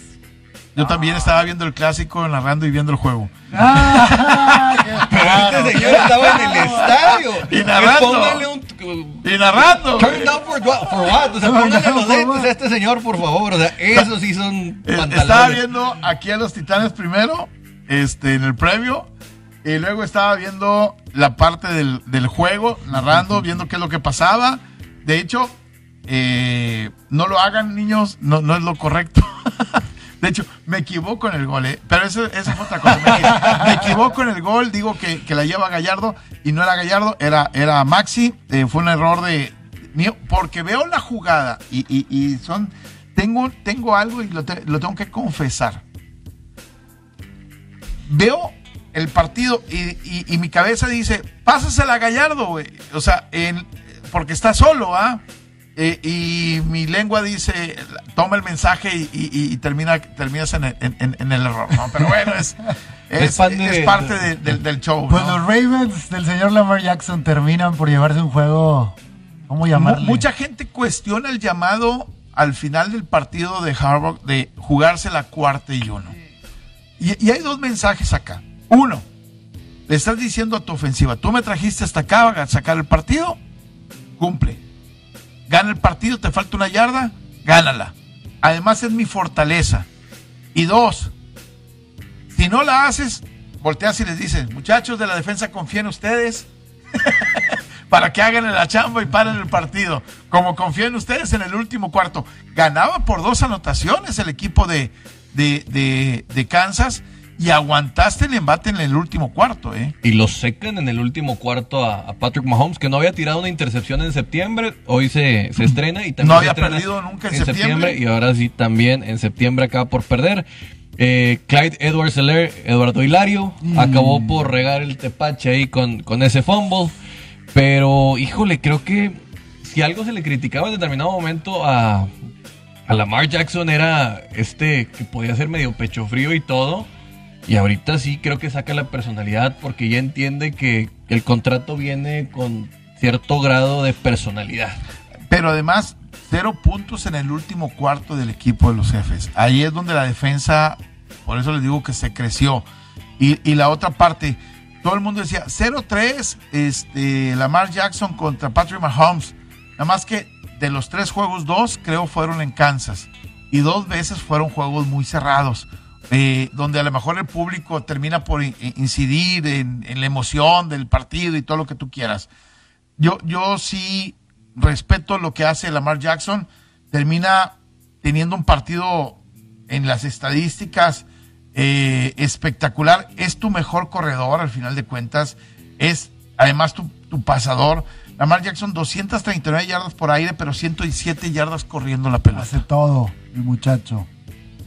Yo también estaba viendo el clásico, narrando y viendo el juego. Ah, Pero claro. este señor estaba en el estadio. Y narrando. Póngale un... Y narrando. Turn down for what? For what? O sea, póngale los lentes a este señor, por favor. O sea, esos sí son Eh, Estaba pantalones. viendo aquí a los Titanes primero, este, en el previo, y luego estaba viendo la parte del, del juego, narrando, viendo qué es lo que pasaba. De hecho, eh, no lo hagan, niños, no, no es lo correcto. De hecho, me equivoco en el gol, ¿eh? pero eso, eso fue otra cosa. Me, equi- me equivoco en el gol, digo que, que la lleva Gallardo y no era Gallardo, era, era Maxi. eh, fue un error de mío, porque veo la jugada y, y- y son. Tengo, tengo algo y lo, te- lo tengo que confesar. Veo el partido y, y- y mi cabeza dice: Pásasela a Gallardo, güey. O sea, en- porque está solo, ¿ah? Eh, y mi lengua dice, toma el mensaje y, y- y termina, terminas en el, en- en- en el error, ¿no? Pero bueno, es, es, parte de- del- del show. Pues ¿no? los Ravens del señor Lamar Jackson terminan por llevarse un juego, ¿cómo llamarle? Mucha gente cuestiona el llamado al final del partido de Harvard de jugarse la cuarta y uno. Y, y hay dos mensajes acá. Uno, le estás diciendo a tu ofensiva, tú me trajiste hasta acá a sacar el partido, cumple. Gana el partido, te falta una yarda, gánala. Además es mi fortaleza. Y dos, si no la haces, volteas y les dices, muchachos de la defensa, confíen en ustedes. para que hagan la chamba y paren el partido. Como confían ustedes en el último cuarto. Ganaba por dos anotaciones el equipo de, de, de Kansas y aguantaste el embate en el último cuarto, ¿eh? Y lo secan en el último cuarto a, Patrick Mahomes, que no había tirado una intercepción en septiembre, hoy se, se estrena y también no había perdido nunca en, septiembre. Y ahora sí, también en septiembre acaba por perder. Eh, Clyde Edwards Eduardo Hilario, mm. acabó por regar el tepache ahí con, con ese fumble. Pero, híjole, creo que si algo se le criticaba en determinado momento a, a Lamar Jackson era este que podía ser medio pecho frío y todo y ahorita sí creo que saca la personalidad porque ya entiende que el contrato viene con cierto grado de personalidad. Pero además, cero puntos en el último cuarto del equipo de los jefes. Ahí es donde la defensa, por eso les digo que se creció. Y, la otra parte, todo el mundo decía 0-3, este, Lamar Jackson contra Patrick Mahomes. Nada más que de los tres juegos, dos creo fueron en Kansas. Y dos veces fueron juegos muy cerrados. Eh, donde a lo mejor el público termina por incidir en, la emoción del partido y todo lo que tú quieras. Yo, yo sí respeto lo que hace Lamar Jackson, termina teniendo un partido en las estadísticas eh, espectacular, es tu mejor corredor al final de cuentas, es además tu, tu pasador. Lamar Jackson 239 yardas por aire, pero 107 yardas corriendo la pelota. Hace todo el muchacho.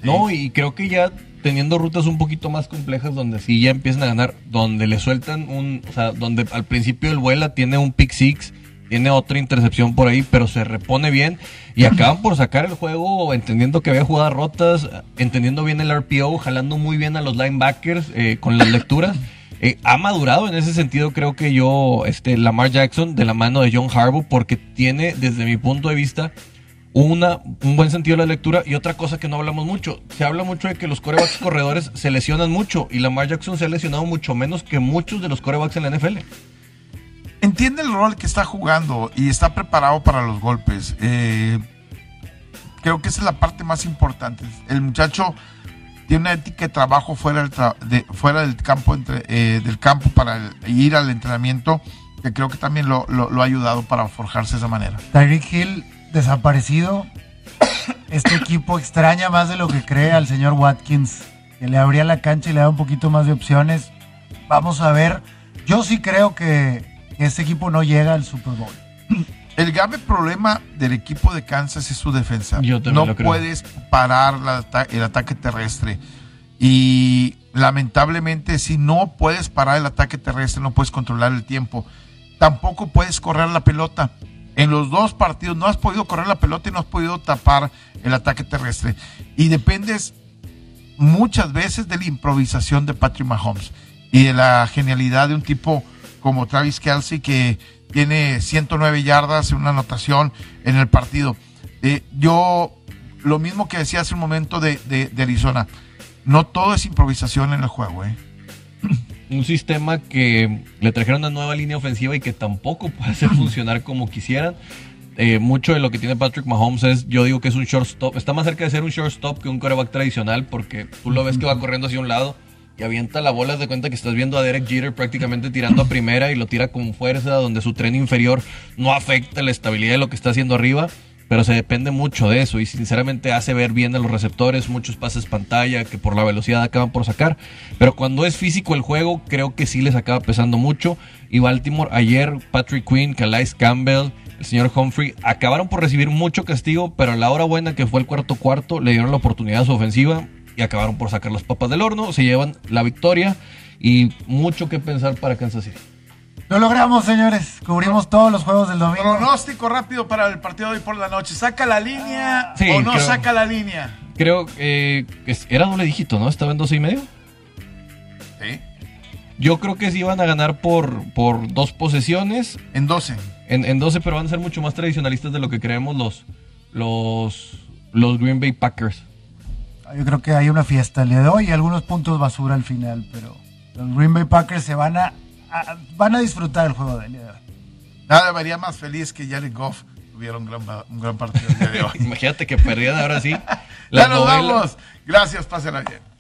No, y creo que ya teniendo rutas un poquito más complejas donde sí ya empiezan a ganar, donde le sueltan un, o sea, donde al principio el vuela tiene un pick six, tiene otra intercepción por ahí, pero se repone bien y acaban por sacar el juego entendiendo que había jugadas rotas, entendiendo bien el RPO, jalando muy bien a los linebackers eh, con las lecturas. Eh, ha madurado en ese sentido, creo que yo, este, Lamar Jackson, de la mano de John Harbaugh, porque tiene, desde mi punto de vista, una, un buen sentido de la lectura y otra cosa que no hablamos mucho. Se habla mucho de que los corebacks corredores se lesionan mucho y Lamar Jackson se ha lesionado mucho menos que muchos de los corebacks en la NFL. Entiende el rol que está jugando y está preparado para los golpes. Eh, creo que esa es la parte más importante. El muchacho tiene una ética de trabajo fuera del, de, fuera del campo entre, eh, del campo para ir al entrenamiento que creo que también lo, lo, ha ayudado para forjarse de esa manera. Tyreek Hill desaparecido. Este equipo extraña más de lo que cree al señor Watkins, que le abría la cancha y le da un poquito más de opciones. Vamos a ver. Yo sí creo que este equipo no llega al Super Bowl. El grave problema del equipo de Kansas es su defensa. no puedes parar el ataque terrestre. Y lamentablemente, si no puedes parar el ataque terrestre, no puedes controlar el tiempo. Tampoco puedes correr la pelota en los dos partidos no has podido correr la pelota y no has podido tapar el ataque terrestre. Y dependes muchas veces de la improvisación de Patrick Mahomes y de la genialidad de un tipo como Travis Kelsey que tiene 109 yardas en una anotación en el partido. Eh, yo, lo mismo que decía hace un momento de, de Arizona, no todo es improvisación en el juego. ¿eh? Un sistema que le trajeron una nueva línea ofensiva y que tampoco puede hacer funcionar como quisieran. Eh, mucho de lo que tiene Patrick Mahomes es, yo digo que es un shortstop, está más cerca de ser un shortstop que un quarterback tradicional porque tú lo ves que va corriendo hacia un lado y avienta la bola. De cuenta que estás viendo a Derek Jeter prácticamente tirando a primera y lo tira con fuerza donde su tren inferior no afecta la estabilidad de lo que está haciendo arriba pero se depende mucho de eso y sinceramente hace ver bien a los receptores, muchos pases pantalla que por la velocidad acaban por sacar, pero cuando es físico el juego creo que sí les acaba pesando mucho y Baltimore ayer, Patrick Quinn, Calais Campbell, el señor Humphrey acabaron por recibir mucho castigo, pero a la hora buena que fue el cuarto cuarto le dieron la oportunidad a su ofensiva y acabaron por sacar las papas del horno, se llevan la victoria y mucho que pensar para Kansas City. Lo logramos, señores. Cubrimos todos los juegos del domingo. Pronóstico rápido para el partido de hoy por la noche. ¿Saca la línea o no saca la línea? Creo eh, que era doble dígito, ¿no? Estaba en 12 y medio. Sí. Yo creo que sí van a ganar por, por dos posesiones. En 12. En, en 12, pero van a ser mucho más tradicionalistas de lo que creemos los, los, los Green Bay Packers. Yo creo que hay una fiesta el día de hoy y algunos puntos basura al final, pero los Green Bay Packers se van a van a disfrutar el juego de día Nada me haría más feliz que Jared Goff tuviera un gran, un gran partido el día de hoy. Imagínate que perdían ahora sí. ya nos vamos. Gracias, pásenla bien.